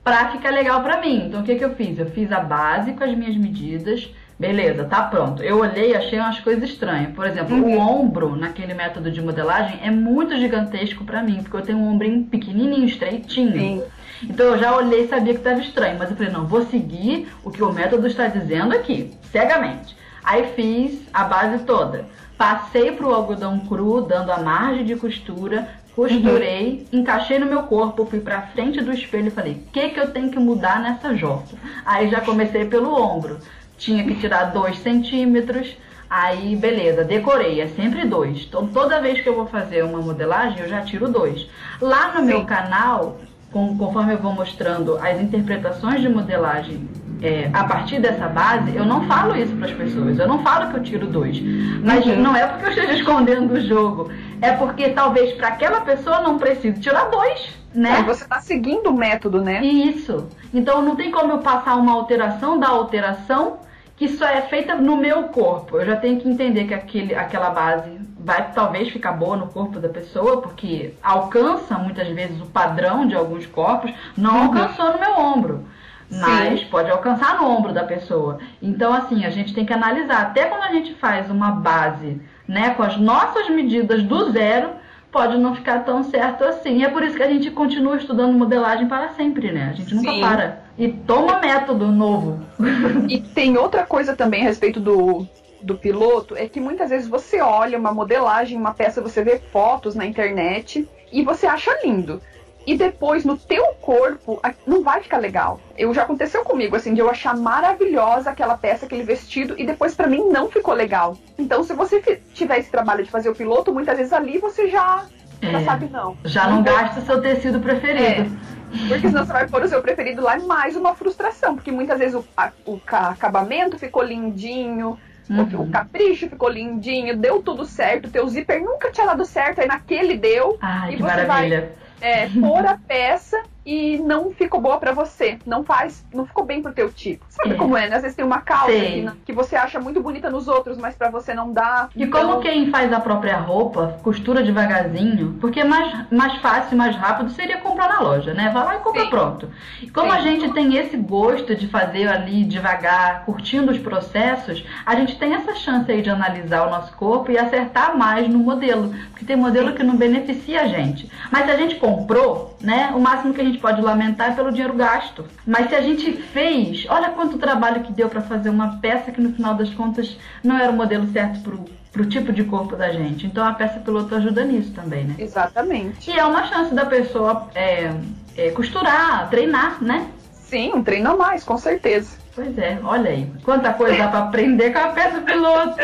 para ficar legal para mim. Então o que, que eu fiz? Eu fiz a base com as minhas medidas Beleza, tá pronto. Eu olhei e achei umas coisas estranhas. Por exemplo, uhum. o ombro naquele método de modelagem é muito gigantesco para mim, porque eu tenho um ombrinho pequenininho, estreitinho. Sim. Então eu já olhei e sabia que estava estranho, mas eu falei, não, vou seguir o que o método está dizendo aqui, cegamente. Aí fiz a base toda. Passei pro algodão cru, dando a margem de costura, costurei, uhum. encaixei no meu corpo, fui pra frente do espelho e falei, o que que eu tenho que mudar nessa jota? Aí já comecei pelo ombro tinha que tirar dois centímetros. Aí, beleza, decorei, é sempre dois. Então, toda vez que eu vou fazer uma modelagem, eu já tiro dois. Lá no Sim. meu canal, com, conforme eu vou mostrando as interpretações de modelagem é, a partir dessa base, eu não falo isso para as pessoas. Eu não falo que eu tiro dois. Mas uhum. não é porque eu esteja escondendo o jogo. É porque talvez para aquela pessoa não precise tirar dois. Né? É, você está seguindo o método, né? Isso. Então não tem como eu passar uma alteração da alteração que só é feita no meu corpo. Eu já tenho que entender que aquele, aquela base vai talvez ficar boa no corpo da pessoa, porque alcança muitas vezes o padrão de alguns corpos, não uhum. alcançou no meu ombro. Mas Sim. pode alcançar no ombro da pessoa. Então, assim, a gente tem que analisar. Até quando a gente faz uma base, né, com as nossas medidas do zero, pode não ficar tão certo assim. É por isso que a gente continua estudando modelagem para sempre, né? A gente nunca Sim. para. E toma método novo. E tem outra coisa também a respeito do, do piloto, é que muitas vezes você olha uma modelagem, uma peça, você vê fotos na internet e você acha lindo. E depois, no teu corpo, não vai ficar legal. Eu já aconteceu comigo, assim, de eu achar maravilhosa aquela peça, aquele vestido, e depois para mim não ficou legal. Então, se você tiver esse trabalho de fazer o piloto, muitas vezes ali você já, é, já sabe não. Já não, não gasta o seu tecido preferido. É. Porque senão você vai pôr o seu preferido lá e mais uma frustração. Porque muitas vezes o, a, o acabamento ficou lindinho, uhum. o, capricho ficou lindinho, deu tudo certo, teu zíper nunca tinha dado certo, aí naquele deu. Ai, e que você maravilha. vai é, pôr a peça e não ficou boa para você, não faz, não ficou bem pro teu tipo. Sabe É. como é, né? Às vezes tem uma calça que, não- que você acha muito bonita nos outros, mas para você não dá. E Então, como quem faz a própria roupa, costura devagarzinho, porque mais, mais fácil mais rápido seria comprar na loja, né? Vai lá e compra Sim. pronto. E como Sim. a gente tem esse gosto de fazer ali devagar, curtindo os processos, a gente tem essa chance aí de analisar o nosso corpo e acertar mais no modelo. Porque tem modelo que não beneficia a gente. Mas se a gente comprou, né? O máximo que a gente pode lamentar é pelo dinheiro gasto. Mas se a gente fez, olha quanto trabalho que deu para fazer uma peça que no final das contas não era o modelo certo pro, pro tipo de corpo da gente. Então a peça piloto ajuda nisso também, né? Exatamente. E é uma chance da pessoa é, é, costurar, treinar, né? Sim, um treino a mais, com certeza. Pois é, olha aí. Quanta coisa dá pra aprender com a peça piloto.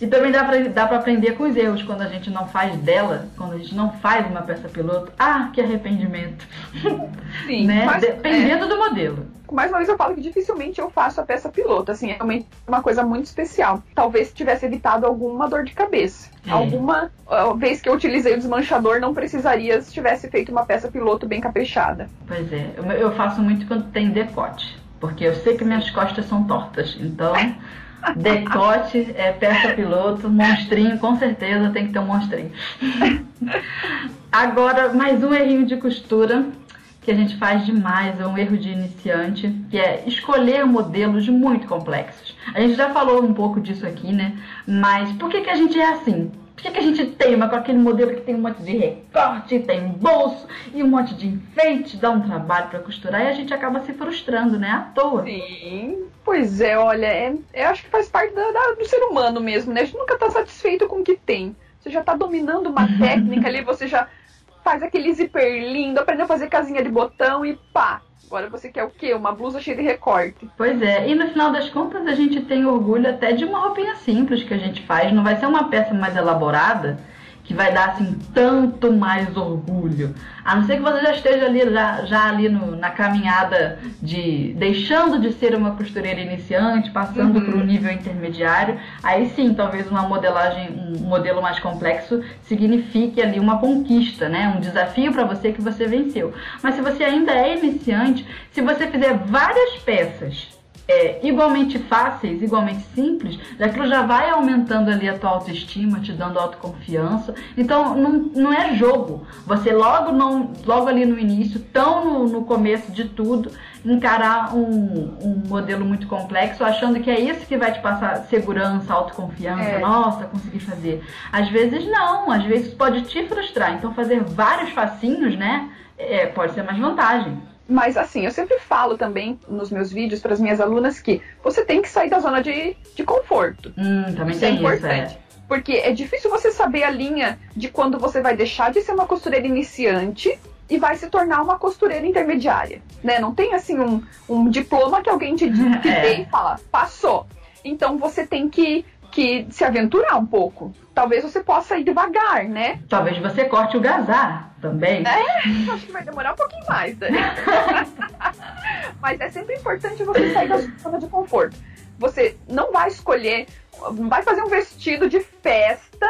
E também dá pra, dá pra aprender com os erros quando a gente não faz dela, quando a gente não faz uma peça piloto. Ah, que arrependimento. Sim, né? mas, é, Dependendo do modelo. mais uma vez eu falo que dificilmente eu faço a peça piloto, assim, é realmente uma coisa muito especial. Talvez tivesse evitado alguma dor de cabeça. É. Alguma vez que eu utilizei o desmanchador, não precisaria se tivesse feito uma peça piloto bem caprichada. Pois é, eu, eu faço muito quando tem decote. Porque eu sei que minhas costas são tortas. Então, decote é peça piloto, monstrinho, com certeza tem que ter um monstrinho. Agora, mais um errinho de costura que a gente faz demais, é um erro de iniciante, que é escolher modelos muito complexos. A gente já falou um pouco disso aqui, né? Mas por que, que a gente é assim? Por que, que a gente teima com aquele modelo que tem um monte de recorte, tem bolso e um monte de enfeite, dá um trabalho para costurar e a gente acaba se frustrando, né? À toa. Sim. Pois é, olha, é, eu acho que faz parte da- da- do ser humano mesmo, né? A gente nunca tá satisfeito com o que tem. Você já tá dominando uma técnica ali, você já faz aquele zíper lindo, aprendeu a fazer casinha de botão e pá. Agora você quer o quê? Uma blusa cheia de recorte. Pois é, e no final das contas a gente tem orgulho até de uma roupinha simples que a gente faz. Não vai ser uma peça mais elaborada que vai dar assim tanto mais orgulho. A não ser que você já esteja ali já, já ali no- na caminhada de deixando de ser uma costureira iniciante, passando Uhum. para o nível intermediário. Aí sim, talvez uma modelagem, um modelo mais complexo signifique ali uma conquista, né? Um desafio para você que você venceu. Mas se você ainda é iniciante, se você fizer várias peças é, igualmente fáceis, igualmente simples, aquilo já vai aumentando ali a tua autoestima, te dando autoconfiança. Então não, não é jogo. Você logo não, logo ali no início, tão no, no começo de tudo, encarar um, um modelo muito complexo, achando que é isso que vai te passar segurança, autoconfiança. É. Nossa, consegui fazer. Às vezes não, às vezes pode te frustrar. Então fazer vários facinhos, né? é, pode ser mais vantagem. Mas assim, eu sempre falo também nos meus vídeos para as minhas alunas que você tem que sair da zona de, de conforto. Hum, também Isso é tem isso, é. importante. Porque é difícil você saber a linha de quando você vai deixar de ser uma costureira iniciante e vai se tornar uma costureira intermediária. Né? Não tem assim um, um diploma que alguém te, te É. dê e fala, passou. Então você tem que, que se aventurar um pouco. Talvez você possa ir devagar, né? Talvez você corte o gazar também. É, acho que vai demorar um pouquinho mais, Dani. Mas é sempre importante você sair da zona de conforto. Você não vai escolher, não vai fazer um vestido de festa,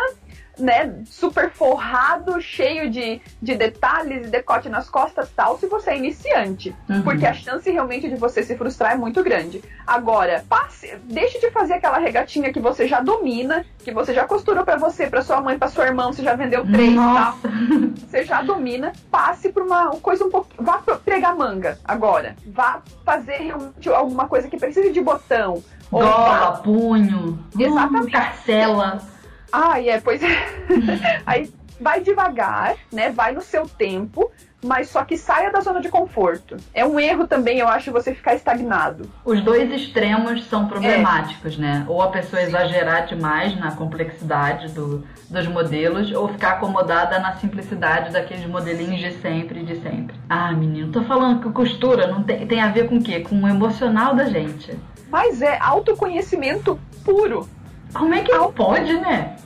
né? Super forrado, cheio de, de detalhes e decote nas costas tal, se você é iniciante. Uhum. Porque a chance realmente de você se frustrar é muito grande. Agora, passe, deixe de fazer aquela regatinha que você já domina, que você já costurou pra você, pra sua mãe, pra sua irmã, você já vendeu três tal Nossa. você já domina, passe por uma coisa um pouco. Vá pregar manga agora. Vá fazer realmente alguma coisa que precise de botão. Vá- Gola, punho, Exatamente. hum, carcela. Ai, é, pois é. Aí vai devagar, né? Vai no seu tempo, mas só que saia da zona de conforto. É um erro também, eu acho, você ficar estagnado. Os dois extremos são problemáticos, né? Ou a pessoa exagerar demais na complexidade do, dos modelos, ou ficar acomodada na simplicidade daqueles modelinhos de sempre, de sempre. Ah, menino, tô falando que costura não tem, tem a ver com o quê? Com o emocional da gente. Mas é autoconhecimento puro. Como é que não pode, né?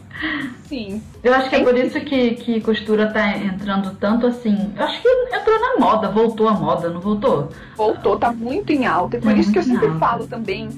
Sim. Eu acho que é por isso que, que costura tá entrando tanto assim. Eu acho que entrou na moda, voltou à moda, não voltou? Voltou, tá muito em alta. E por Tá isso que eu sempre alta. falo também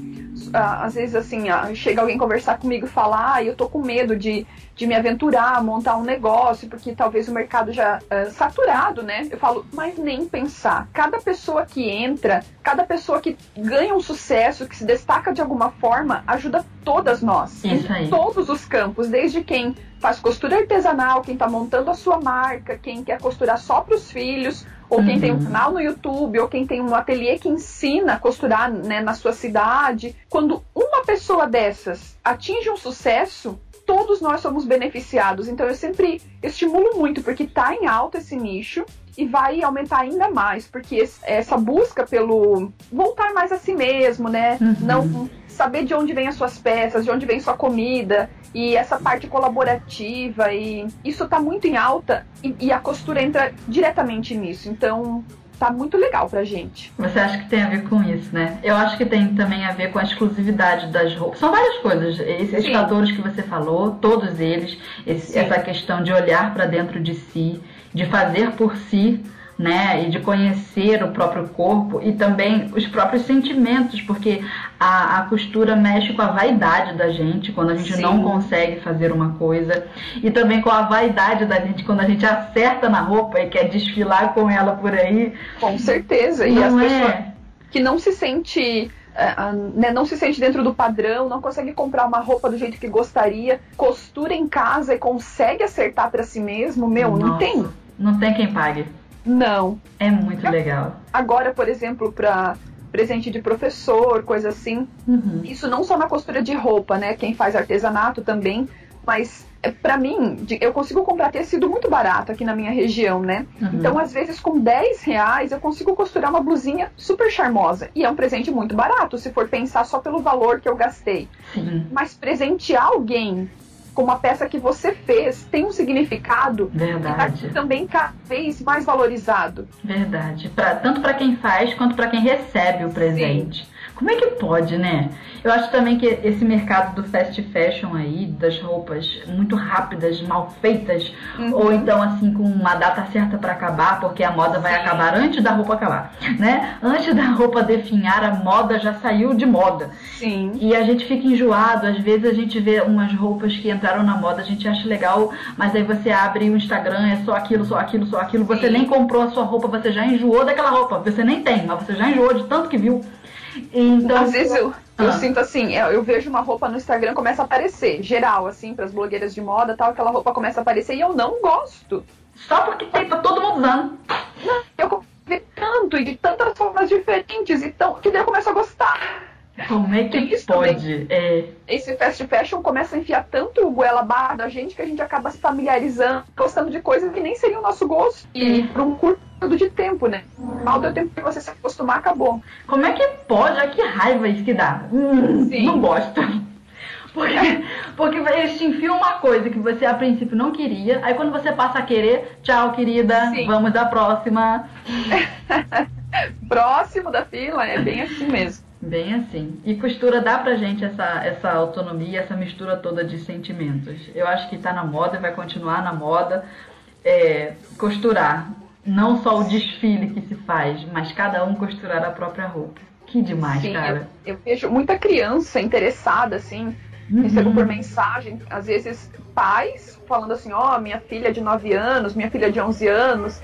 às vezes assim, chega alguém conversar comigo e falar, ah, eu tô com medo de, de me aventurar, montar um negócio, porque talvez o mercado já é saturado, né? Eu falo, mas nem pensar. Cada pessoa que entra, cada pessoa que ganha um sucesso, que se destaca de alguma forma, ajuda todas nós. Isso aí. Em todos os campos, desde quem faz costura artesanal, quem está montando a sua marca, quem quer costurar só para os filhos, ou uhum. quem tem um uhum. canal no YouTube, ou quem tem um ateliê que ensina a costurar né, na sua cidade. Quando uma pessoa dessas atinge um sucesso, todos nós somos beneficiados. Então eu sempre estimulo muito, porque está em alta esse nicho e vai aumentar ainda mais, porque essa busca pelo voltar mais a si mesmo, né? Uhum. Não saber de onde vem as suas peças, de onde vem sua comida e essa parte colaborativa e isso está muito em alta e, e, a costura entra diretamente nisso. Então tá muito legal pra gente. Você acha que tem a ver com isso, né? Eu acho que tem também a ver com a exclusividade das roupas. São várias coisas. Esses Sim. fatores que você falou, todos eles, esse, essa questão de olhar para dentro de si, de fazer por si né? E de conhecer o próprio corpo e também os próprios sentimentos, porque a, a costura mexe com a vaidade da gente quando a gente Sim. não consegue fazer uma coisa, e também com a vaidade da gente quando a gente acerta na roupa e quer desfilar com ela por aí. Com certeza. E não as é... pessoas que não se sente é, né, não se sente dentro do padrão, não consegue comprar uma roupa do jeito que gostaria, costura em casa e consegue acertar para si mesmo, meu, Nossa, não tem. Não tem quem pague. Não. É muito legal. Agora, por exemplo, para presente de professor, coisa assim. Uhum. Isso não só na costura de roupa, né? Quem faz artesanato também, mas é, para mim, eu consigo comprar tecido muito barato aqui na minha região, né? Uhum. Então, às vezes, com 10 reais, eu consigo costurar uma blusinha super charmosa. E é um presente muito barato, se for pensar só pelo valor que eu gastei. Sim. Mas presentear alguém com uma peça que você fez tem um significado Verdade. tá também cada vez mais valorizado. Verdade. Pra, tanto para quem faz quanto para quem recebe o presente. Sim. Como é que pode, né? Eu acho também que esse mercado do fast fashion aí, das roupas muito rápidas, mal feitas, uhum. ou então assim com uma data certa para acabar, porque a moda vai Sim. acabar antes da roupa acabar, né? Antes da roupa definhar, a moda já saiu de moda. Sim. E a gente fica enjoado, às vezes a gente vê umas roupas que entraram na moda, a gente acha legal, mas aí você abre o Instagram, é só aquilo, só aquilo, só aquilo, você Sim. nem comprou a sua roupa, você já enjoou daquela roupa, você nem tem, mas você já enjoou de tanto que viu. Então, Às vezes eu, eu ah. sinto assim, eu, eu, vejo uma roupa no Instagram começa a aparecer, geral, assim, para as blogueiras de moda tal, aquela roupa começa a aparecer e eu não gosto. Só porque tem, tá todo mundo usando. Eu vi tanto e de tantas formas diferentes, então, que daí eu começo a gostar. Como é que isso pode? É... Esse fast fashion começa a enfiar tanto o goela barra da gente que a gente acaba se familiarizando, gostando de coisas que nem seriam o nosso gosto. E por um curto período de tempo, né? Mal deu tempo pra você se acostumar, acabou. Como é que pode? Olha que raiva isso que dá. Hum, não gosto. Porque, porque eles te enfiam uma coisa que você a princípio não queria, aí quando você passa a querer, tchau, querida, Sim. vamos da próxima. Próximo da fila, é bem assim mesmo. Bem assim. E costura dá pra gente essa, essa autonomia, essa mistura toda de sentimentos. Eu acho que tá na moda e vai continuar na moda. É, costurar. Não só o desfile que se faz, mas cada um costurar a própria roupa. Que demais, Sim, cara. Eu, eu, vejo muita criança interessada, assim. Uhum. Recebo por mensagem, às vezes pais falando assim: Ó, oh, minha filha de 9 anos, minha filha de 11 anos,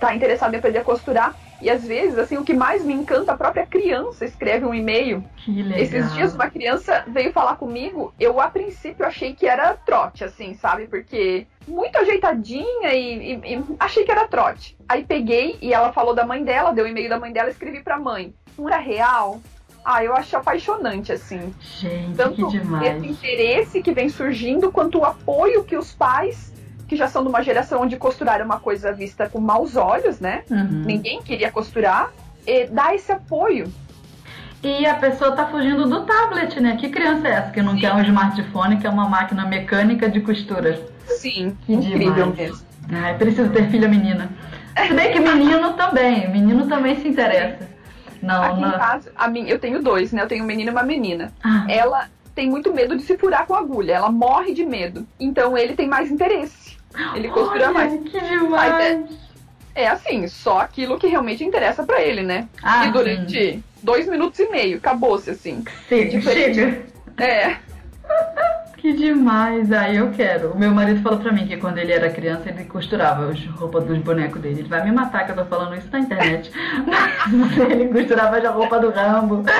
tá interessada em aprender a costurar. E às vezes, assim, o que mais me encanta, a própria criança escreve um e-mail. Que legal. Esses dias uma criança veio falar comigo, eu a princípio achei que era trote, assim, sabe? Porque muito ajeitadinha e, e, e achei que era trote. Aí peguei e ela falou da mãe dela, deu o e-mail da mãe dela, escrevi pra mãe. Não era real? Ah, eu acho apaixonante, assim. Gente, Tanto que demais. esse interesse que vem surgindo, quanto o apoio que os pais que já são de uma geração onde costurar é uma coisa vista com maus olhos, né? Uhum. Ninguém queria costurar. E dá esse apoio. E a pessoa tá fugindo do tablet, né? Que criança é essa que não Sim. quer um smartphone, que é uma máquina mecânica de costura? Sim, que incrível demais. mesmo. Ai, preciso ter filha menina. Se bem que menino também, menino também se interessa. Não, Aqui não... em casa, a mim, eu tenho dois, né? Eu tenho um menino e uma menina. Ah. Ela tem muito medo de se furar com agulha, ela morre de medo. Então ele tem mais interesse. Ele costura Olha, mais. Que demais! É, é assim, só aquilo que realmente interessa para ele, né? Ah, e durante dois minutos e meio, acabou-se assim. Sim, Diferente. chega. É. Que demais! Aí eu quero. O meu marido falou pra mim que quando ele era criança ele costurava as roupas dos bonecos dele. Ele vai me matar que eu tô falando isso na internet. Mas ele costurava a roupa do Rambo.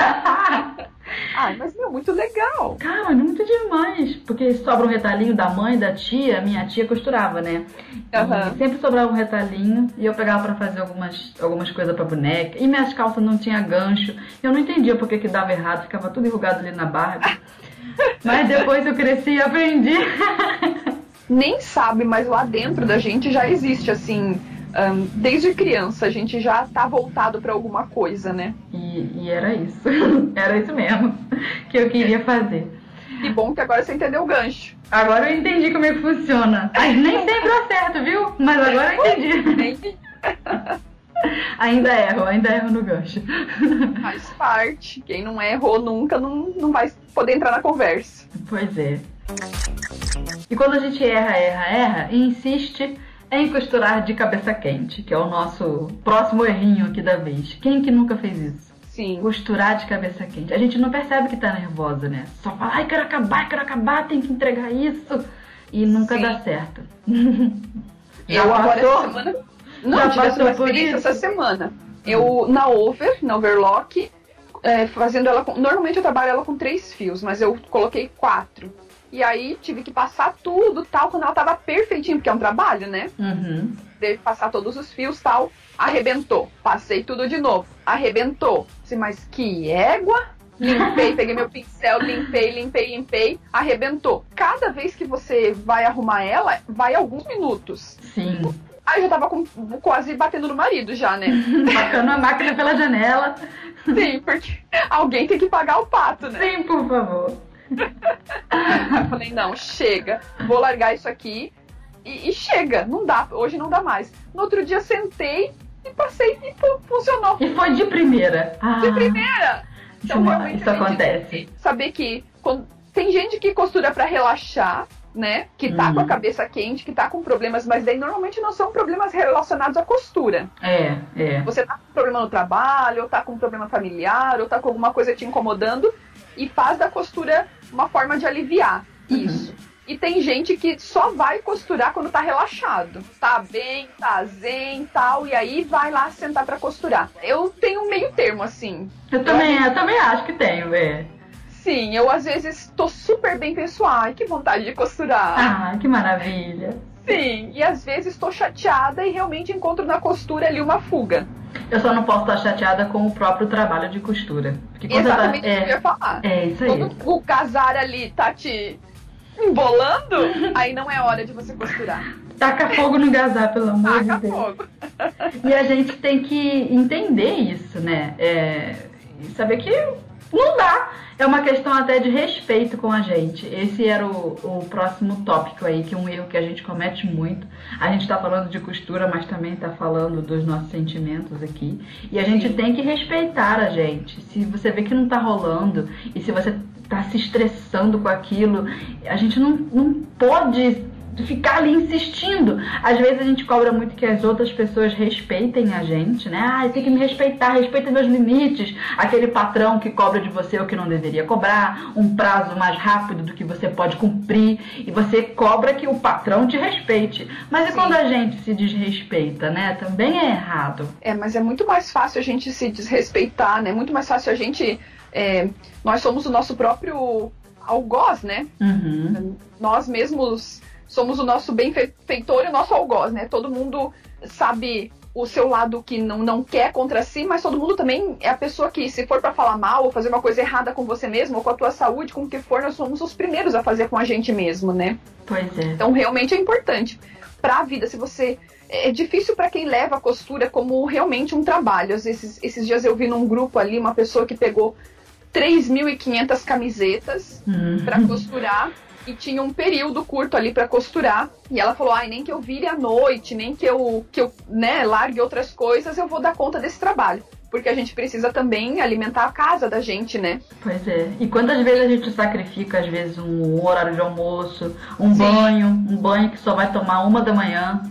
Ai, mas meu, muito legal. Cara, muito demais. Porque sobra um retalhinho da mãe, da tia, minha tia costurava, né? E sempre sobrava um retalhinho e eu pegava pra fazer algumas, algumas coisas pra boneca. E minhas calças não tinha gancho. Eu não entendia por que que dava errado, ficava tudo enrugado ali na barra. Mas depois eu cresci e aprendi. Nem sabe, mas lá dentro da gente já existe assim. Ahn, desde criança a gente já tá voltado pra alguma coisa, né? E, e era isso. Era isso mesmo que eu queria fazer. Que bom que agora você entendeu o gancho. Agora eu entendi como é que funciona. Mas nem sempre acerto, viu? Mas agora eu entendi. Ainda erro, ainda erro no gancho. Faz parte. Quem não errou nunca não, não vai poder entrar na conversa. Pois é. E quando a gente erra, erra, erra e insiste em costurar de cabeça quente, que é o nosso próximo errinho aqui da vez. Quem que nunca fez isso? Sim. Costurar de cabeça quente. A gente não percebe que tá nervosa, né? Só fala, ai, quero acabar, quero acabar, tem que entregar isso. E nunca Sim. dá certo. Eu Já agora passou? essa semana. Não, Já tive essa experiência essa semana. Eu, na over, na overlock, é, fazendo ela com. Normalmente eu trabalho ela com três fios, mas eu coloquei quatro. E aí tive que passar tudo tal, quando ela tava perfeitinho, porque é um trabalho, né? Uhum. Deve passar todos os fios tal. Arrebentou. Passei tudo de novo. Arrebentou. Disse, mas que égua? Limpei, peguei meu pincel, limpei, limpei, limpei. Arrebentou. Cada vez que você vai arrumar ela, vai alguns minutos. Sim. Aí eu já tava com- quase batendo no marido já, né? Bacana a máquina pela janela. Sim, porque alguém tem que pagar o pato, né? Sim, por favor. Eu falei, não, chega, vou largar isso aqui e, e chega, não dá, hoje não dá mais. No outro dia sentei e passei e fu- funcionou. E foi de primeira. Ah, De primeira! realmente, isso acontece. Saber que quando- tem gente que costura pra relaxar, né? Que tá Uhum. com a cabeça quente, que tá com problemas, mas daí normalmente não são problemas relacionados à costura. É, é. Você tá com problema no trabalho, ou tá com problema familiar, ou tá com alguma coisa te incomodando, e faz da costura uma forma de aliviar Uhum. isso. E tem gente que só vai costurar quando tá relaxado. Tá bem, tá zen tal, e aí vai lá sentar pra costurar. Eu tenho um meio termo, assim. Eu também, eu também acho que tenho, é. Sim, eu às vezes tô super bem pessoal, ai que vontade de costurar. Ah, que maravilha. Sim, e às vezes tô chateada e realmente encontro na costura ali uma fuga. Eu só não posso estar chateada com o próprio trabalho de costura. Quando Exatamente o que eu tá, ia falar. é, é isso aí. Quando o casar ali tá te embolando, aí não é hora de você costurar. Taca fogo no gazar, pelo amor Taca de Deus. fogo. E a gente tem que entender isso, né? É, e saber que não dá. É uma questão até de respeito com a gente. Esse era o, o próximo tópico aí, que é um erro que a gente comete muito. A gente tá falando de costura, mas também tá falando dos nossos sentimentos aqui. E a gente Sim. tem que respeitar a gente. Se você vê que não tá rolando e se você tá se estressando com aquilo, a gente não, não pode ficar ali insistindo. Às vezes a gente cobra muito que as outras pessoas respeitem a gente, né? Ah, tem que me respeitar, respeita meus limites. Aquele patrão que cobra de você o que não deveria cobrar, um prazo mais rápido do que você pode cumprir, e você cobra que o patrão te respeite. Mas e Sim. quando a gente se desrespeita, né? Também é errado. É, mas é muito mais fácil a gente se desrespeitar, né? Muito mais fácil a gente. é, nós somos o nosso próprio algoz, né? Uhum. Nós mesmos somos o nosso benfeitor e o nosso algoz, né? Todo mundo sabe o seu lado que não, não quer contra si, mas todo mundo também é a pessoa que, se for pra falar mal ou fazer uma coisa errada com você mesmo, ou com a tua saúde, com o que for, nós somos os primeiros a fazer com a gente mesmo, né? Pois é. Então, realmente é importante pra vida. Se você. É difícil pra quem leva a costura como realmente um trabalho. Às vezes, esses dias eu vi num grupo ali uma pessoa que pegou 3.500 camisetas Uhum. pra costurar e tinha um período curto ali pra costurar. E ela falou: "Ai, nem que eu vire à noite, nem que eu que eu, né, largue outras coisas, eu vou dar conta desse trabalho". Porque a gente precisa também alimentar a casa da gente, né? Pois é. E quantas vezes a gente sacrifica, às vezes, um horário de almoço, um Sim. banho, um banho que só vai tomar uma da manhã,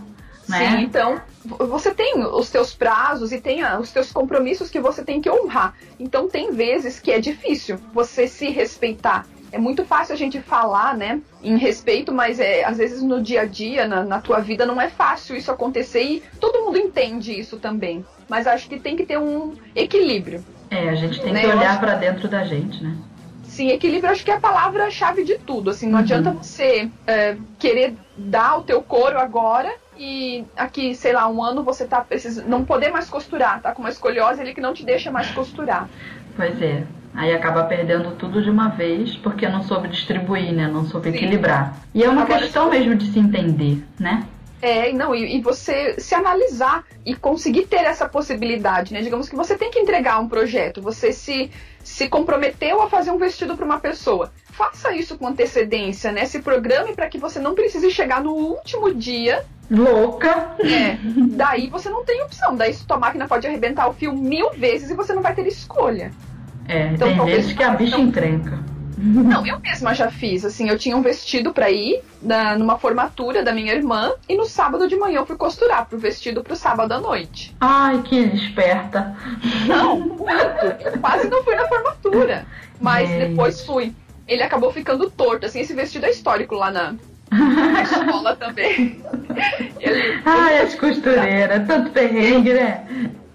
né? Sim, então você tem os seus prazos e tem os seus compromissos que você tem que honrar. Então tem vezes que é difícil você se respeitar. É muito fácil a gente falar, né, em respeito, mas é, às vezes no dia a dia, na, na tua vida, não é fácil isso acontecer e todo mundo entende isso também. Mas acho que tem que ter um equilíbrio. É, a gente tem Né, que olhar pra dentro da gente, né? Sim, equilíbrio acho que é a palavra-chave de tudo. Assim, não Uhum. adianta você é, querer dar o teu couro agora e aqui, sei lá, um ano você tá precisando não poder mais costurar, tá com uma escoliose ali que não te deixa mais costurar. Pois é. Aí acaba perdendo tudo de uma vez porque não soube distribuir, né? Não soube Sim. equilibrar. E é uma Agora, questão mesmo de se entender, né? É, não, e, e você se analisar e conseguir ter essa possibilidade, né? Digamos que você tem que entregar um projeto, você se, se comprometeu a fazer um vestido para uma pessoa. Faça isso com antecedência, né? Se programe para que você não precise chegar no último dia Louca! É, daí você não tem opção. Daí tua máquina pode arrebentar o fio mil vezes e você não vai ter escolha. É, Então, tem talvez vezes que a bicha não- encrenca. Não, eu mesma já fiz. Assim, eu tinha um vestido pra ir na, numa formatura da minha irmã e no sábado de manhã eu fui costurar pro vestido pro sábado à noite. Ai, que esperta. Não, muito. Eu quase não fui na formatura. Mas Gente. depois fui. Ele acabou ficando torto, assim, esse vestido é histórico lá na, na escola também. Ele, Ai, as costureiras, tanto perrengue, né?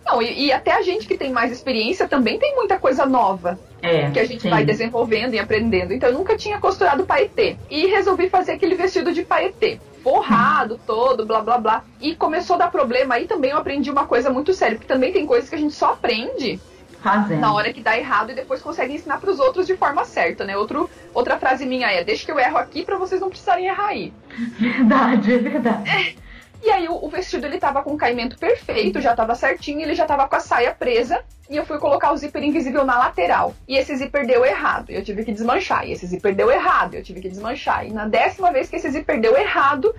Não, e, e até a gente que tem mais experiência também tem muita coisa nova. É. que a gente sim. vai desenvolvendo e aprendendo. Então eu nunca tinha costurado paetê. E resolvi fazer aquele vestido de paetê. Forrado todo, blá blá blá. E começou a dar problema. Aí também eu aprendi uma coisa muito séria. Porque também tem coisas que a gente só aprende Fazendo. na hora que dá errado e depois consegue ensinar pros outros de forma certa, né? Outro, outra frase minha é: deixa que eu erro aqui pra vocês não precisarem errar aí. Verdade, é verdade. E aí o, o vestido ele tava com o caimento perfeito, já tava certinho, ele já tava com a saia presa. E eu fui colocar o zíper invisível na lateral. E esse zíper deu errado. E eu tive que desmanchar. E esse zíper deu errado. E eu tive que desmanchar. E na décima vez que esse zíper deu errado,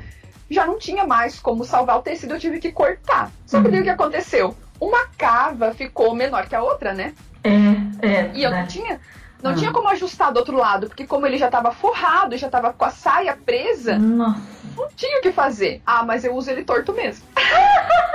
já não tinha mais como salvar o tecido, eu tive que cortar. Só que daí o que aconteceu? Uma cava ficou menor que a outra, né? É, é. E eu não tinha. Não Ah. tinha como ajustar do outro lado, porque como ele já tava forrado, já tava com a saia presa, Nossa. Não tinha o que fazer. Ah, mas eu uso ele torto mesmo.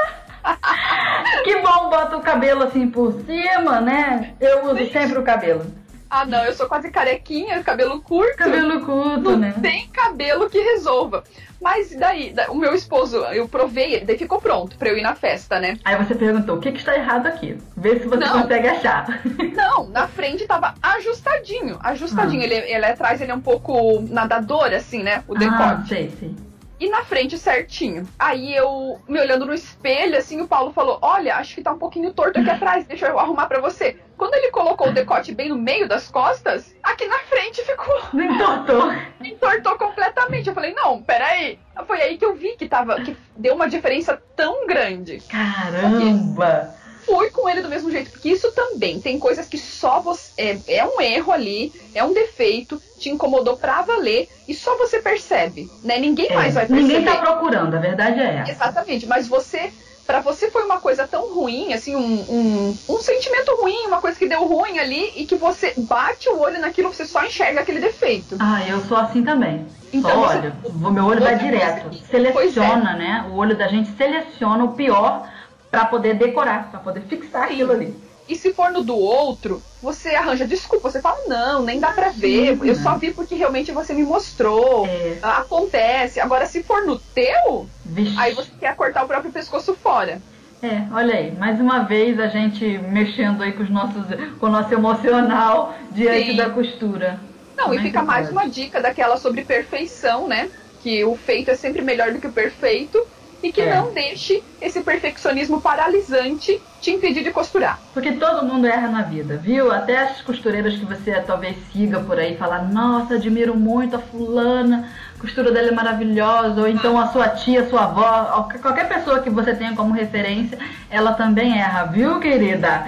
Que bom, bota o cabelo assim por cima, né? Eu uso sempre o cabelo. Ah, não, eu sou quase carequinha, cabelo curto. Cabelo curto, não né? tem cabelo que resolva. Mas daí, da- o meu esposo, eu provei, daí ficou pronto pra eu ir na festa, né? Aí você perguntou, o que, que está errado aqui? Vê se você Não. consegue achar. Não, na frente tava ajustadinho, ajustadinho. Ah. Ele, ele atrás, ele é um pouco nadador, assim, né? O decote. Ah, sei, sei. E na frente certinho. Aí eu, me olhando no espelho, assim, o Paulo falou: Olha, acho que tá um pouquinho torto aqui atrás, deixa eu arrumar pra você. Quando ele colocou o decote bem no meio das costas, aqui na frente ficou. Entortou. entortou completamente. Eu falei, não, peraí. Foi aí que eu vi que tava. que deu uma diferença tão grande. Caramba! Fui com ele do mesmo jeito, porque isso também tem coisas que só você. É, é um erro ali, é um defeito, te incomodou pra valer e só você percebe, né? Ninguém É, mais vai perceber. Ninguém tá procurando, a verdade é essa. Exatamente, mas você. Pra você foi uma coisa tão ruim, assim, um, um, um sentimento ruim, uma coisa que deu ruim ali, e que você bate o olho naquilo, você só enxerga aquele defeito. Ah, eu sou assim também. Então Só olho, o meu olho vai direto. Seleciona, né? O olho da gente seleciona o pior pra poder decorar, pra poder fixar aquilo ali. E se for no do outro, você arranja desculpa, você fala, não, nem dá pra ver, Sim, eu né? só vi porque realmente você me mostrou. É, Acontece. Agora, se for no teu, vixe. aí você quer cortar o próprio pescoço fora. É, olha aí, mais uma vez a gente mexendo aí com, os nossos, com o nosso emocional diante Sim. da costura. Não, Como e é fica que mais pode? uma dica daquela sobre perfeição, né? Que o feito é sempre melhor do que o perfeito. E que É. não deixe esse perfeccionismo paralisante te impedir de costurar. Porque todo mundo erra na vida, viu? Até as costureiras que você talvez siga por aí falar, nossa, admiro muito a fulana, a costura dela é maravilhosa, ou então a sua tia, a sua avó, qualquer pessoa que você tenha como referência, ela também erra, viu, querida?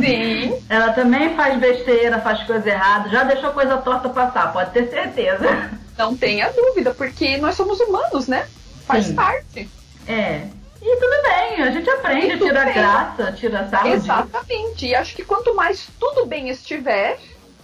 Sim. Ela também faz besteira, faz coisa errada, já deixou coisa torta passar, pode ter certeza. Não tenha dúvida, porque nós somos humanos, né? Faz Sim. parte. É. E tudo bem, a gente aprende, tira bem. graça, tira sarro. Exatamente. E acho que quanto mais tudo bem estiver,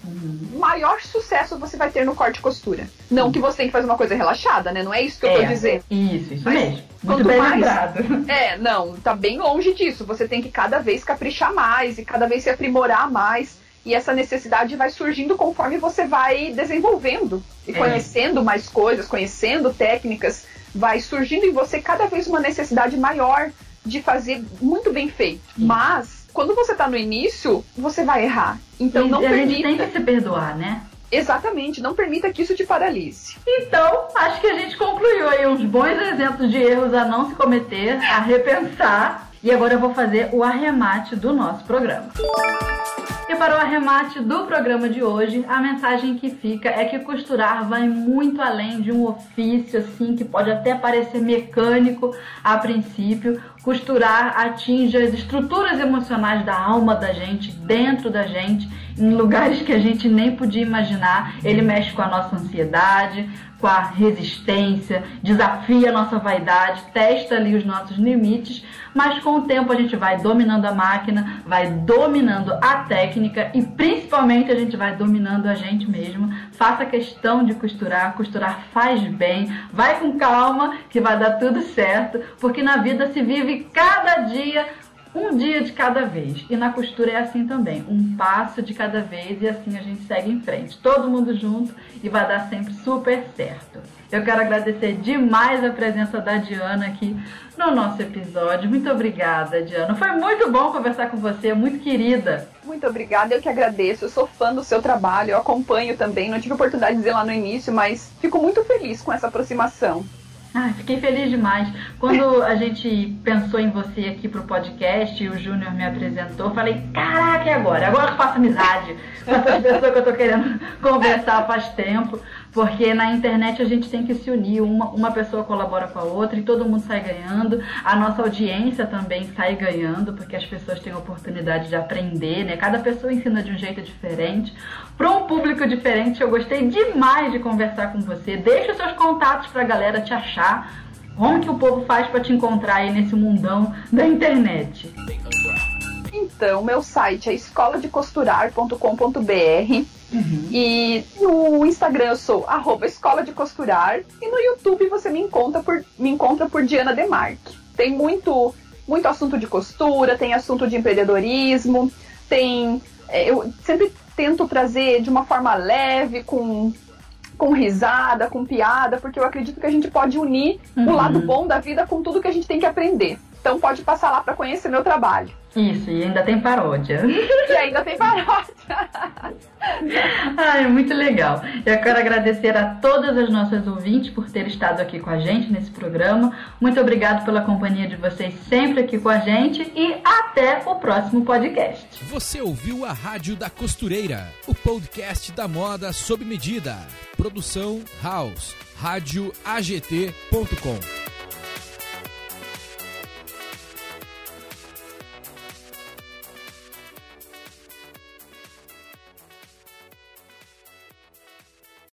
uhum. maior sucesso você vai ter no corte e costura. Não uhum. que você tem que fazer uma coisa relaxada, né? Não é isso que eu tô é, dizendo. Isso, isso Mas, mesmo. Muito bem mais, lembrado. É, não, tá bem longe disso. Você tem que cada vez caprichar mais e cada vez se aprimorar mais. E essa necessidade vai surgindo conforme você vai desenvolvendo e é. conhecendo mais coisas, conhecendo técnicas. Vai surgindo em você cada vez uma necessidade maior de fazer muito bem feito. Mas, quando você está no início, você vai errar. Então, não a permita. gente tem que se perdoar, né? Exatamente, não permita que isso te paralise. Então, acho que a gente concluiu aí uns bons exemplos de erros a não se cometer, a repensar. E agora eu vou fazer o arremate do nosso programa. E para o arremate do programa de hoje, a mensagem que fica é que costurar vai muito além de um ofício assim que pode até parecer mecânico a princípio. Costurar atinge as estruturas emocionais da alma da gente, dentro da gente, em lugares que a gente nem podia imaginar. Ele mexe com a nossa ansiedade, com a resistência, desafia a nossa vaidade, testa ali os nossos limites, mas com o tempo a gente vai dominando a máquina, vai dominando a técnica e principalmente a gente vai dominando a gente mesmo. Faça questão de costurar, costurar faz bem, vai com calma que vai dar tudo certo, porque na vida se vive cada dia um dia de cada vez. E na costura é assim também, um passo de cada vez e assim a gente segue em frente. Todo mundo junto e vai dar sempre super certo. Eu quero agradecer demais a presença da Diana aqui no nosso episódio. Muito obrigada, Diana. Foi muito bom conversar com você, muito querida. Muito obrigada, eu que agradeço. Eu sou fã do seu trabalho, eu acompanho também. Não tive oportunidade de dizer lá no início, mas fico muito feliz com essa aproximação. Fiquei feliz demais. Quando a gente pensou em você aqui pro podcast e o Júnior me apresentou, falei, caraca, e agora? Agora eu faço amizade com essas pessoas que eu tô querendo conversar faz tempo. Porque na internet a gente tem que se unir, uma, uma pessoa colabora com a outra e todo mundo sai ganhando. A nossa audiência também sai ganhando, porque as pessoas têm a oportunidade de aprender, né? Cada pessoa ensina de um jeito diferente. Para um público diferente, eu gostei demais de conversar com você. Deixa os seus contatos para a galera te achar. Como que o povo faz para te encontrar aí nesse mundão da internet? Então, meu site é escoladecosturar.com.br Uhum. E no Instagram eu sou arroba Escola de Costurar. E no YouTube você me encontra por, me encontra por Diana Demarque. Tem muito, muito assunto de costura, tem assunto de empreendedorismo, tem. É, eu sempre tento trazer de uma forma leve, com, com risada, com piada, porque eu acredito que a gente pode unir uhum. o lado bom da vida com tudo que a gente tem que aprender. Então pode passar lá para conhecer meu trabalho. Isso, e ainda tem paródia. E ainda tem paródia. Ai, muito legal. Eu quero agradecer a todas as nossas ouvintes por ter estado aqui com a gente nesse programa. Muito obrigado pela companhia de vocês sempre aqui com a gente e até o próximo podcast. Você ouviu a Rádio da Costureira, o podcast da moda sob medida. Produção House, radioagt.com.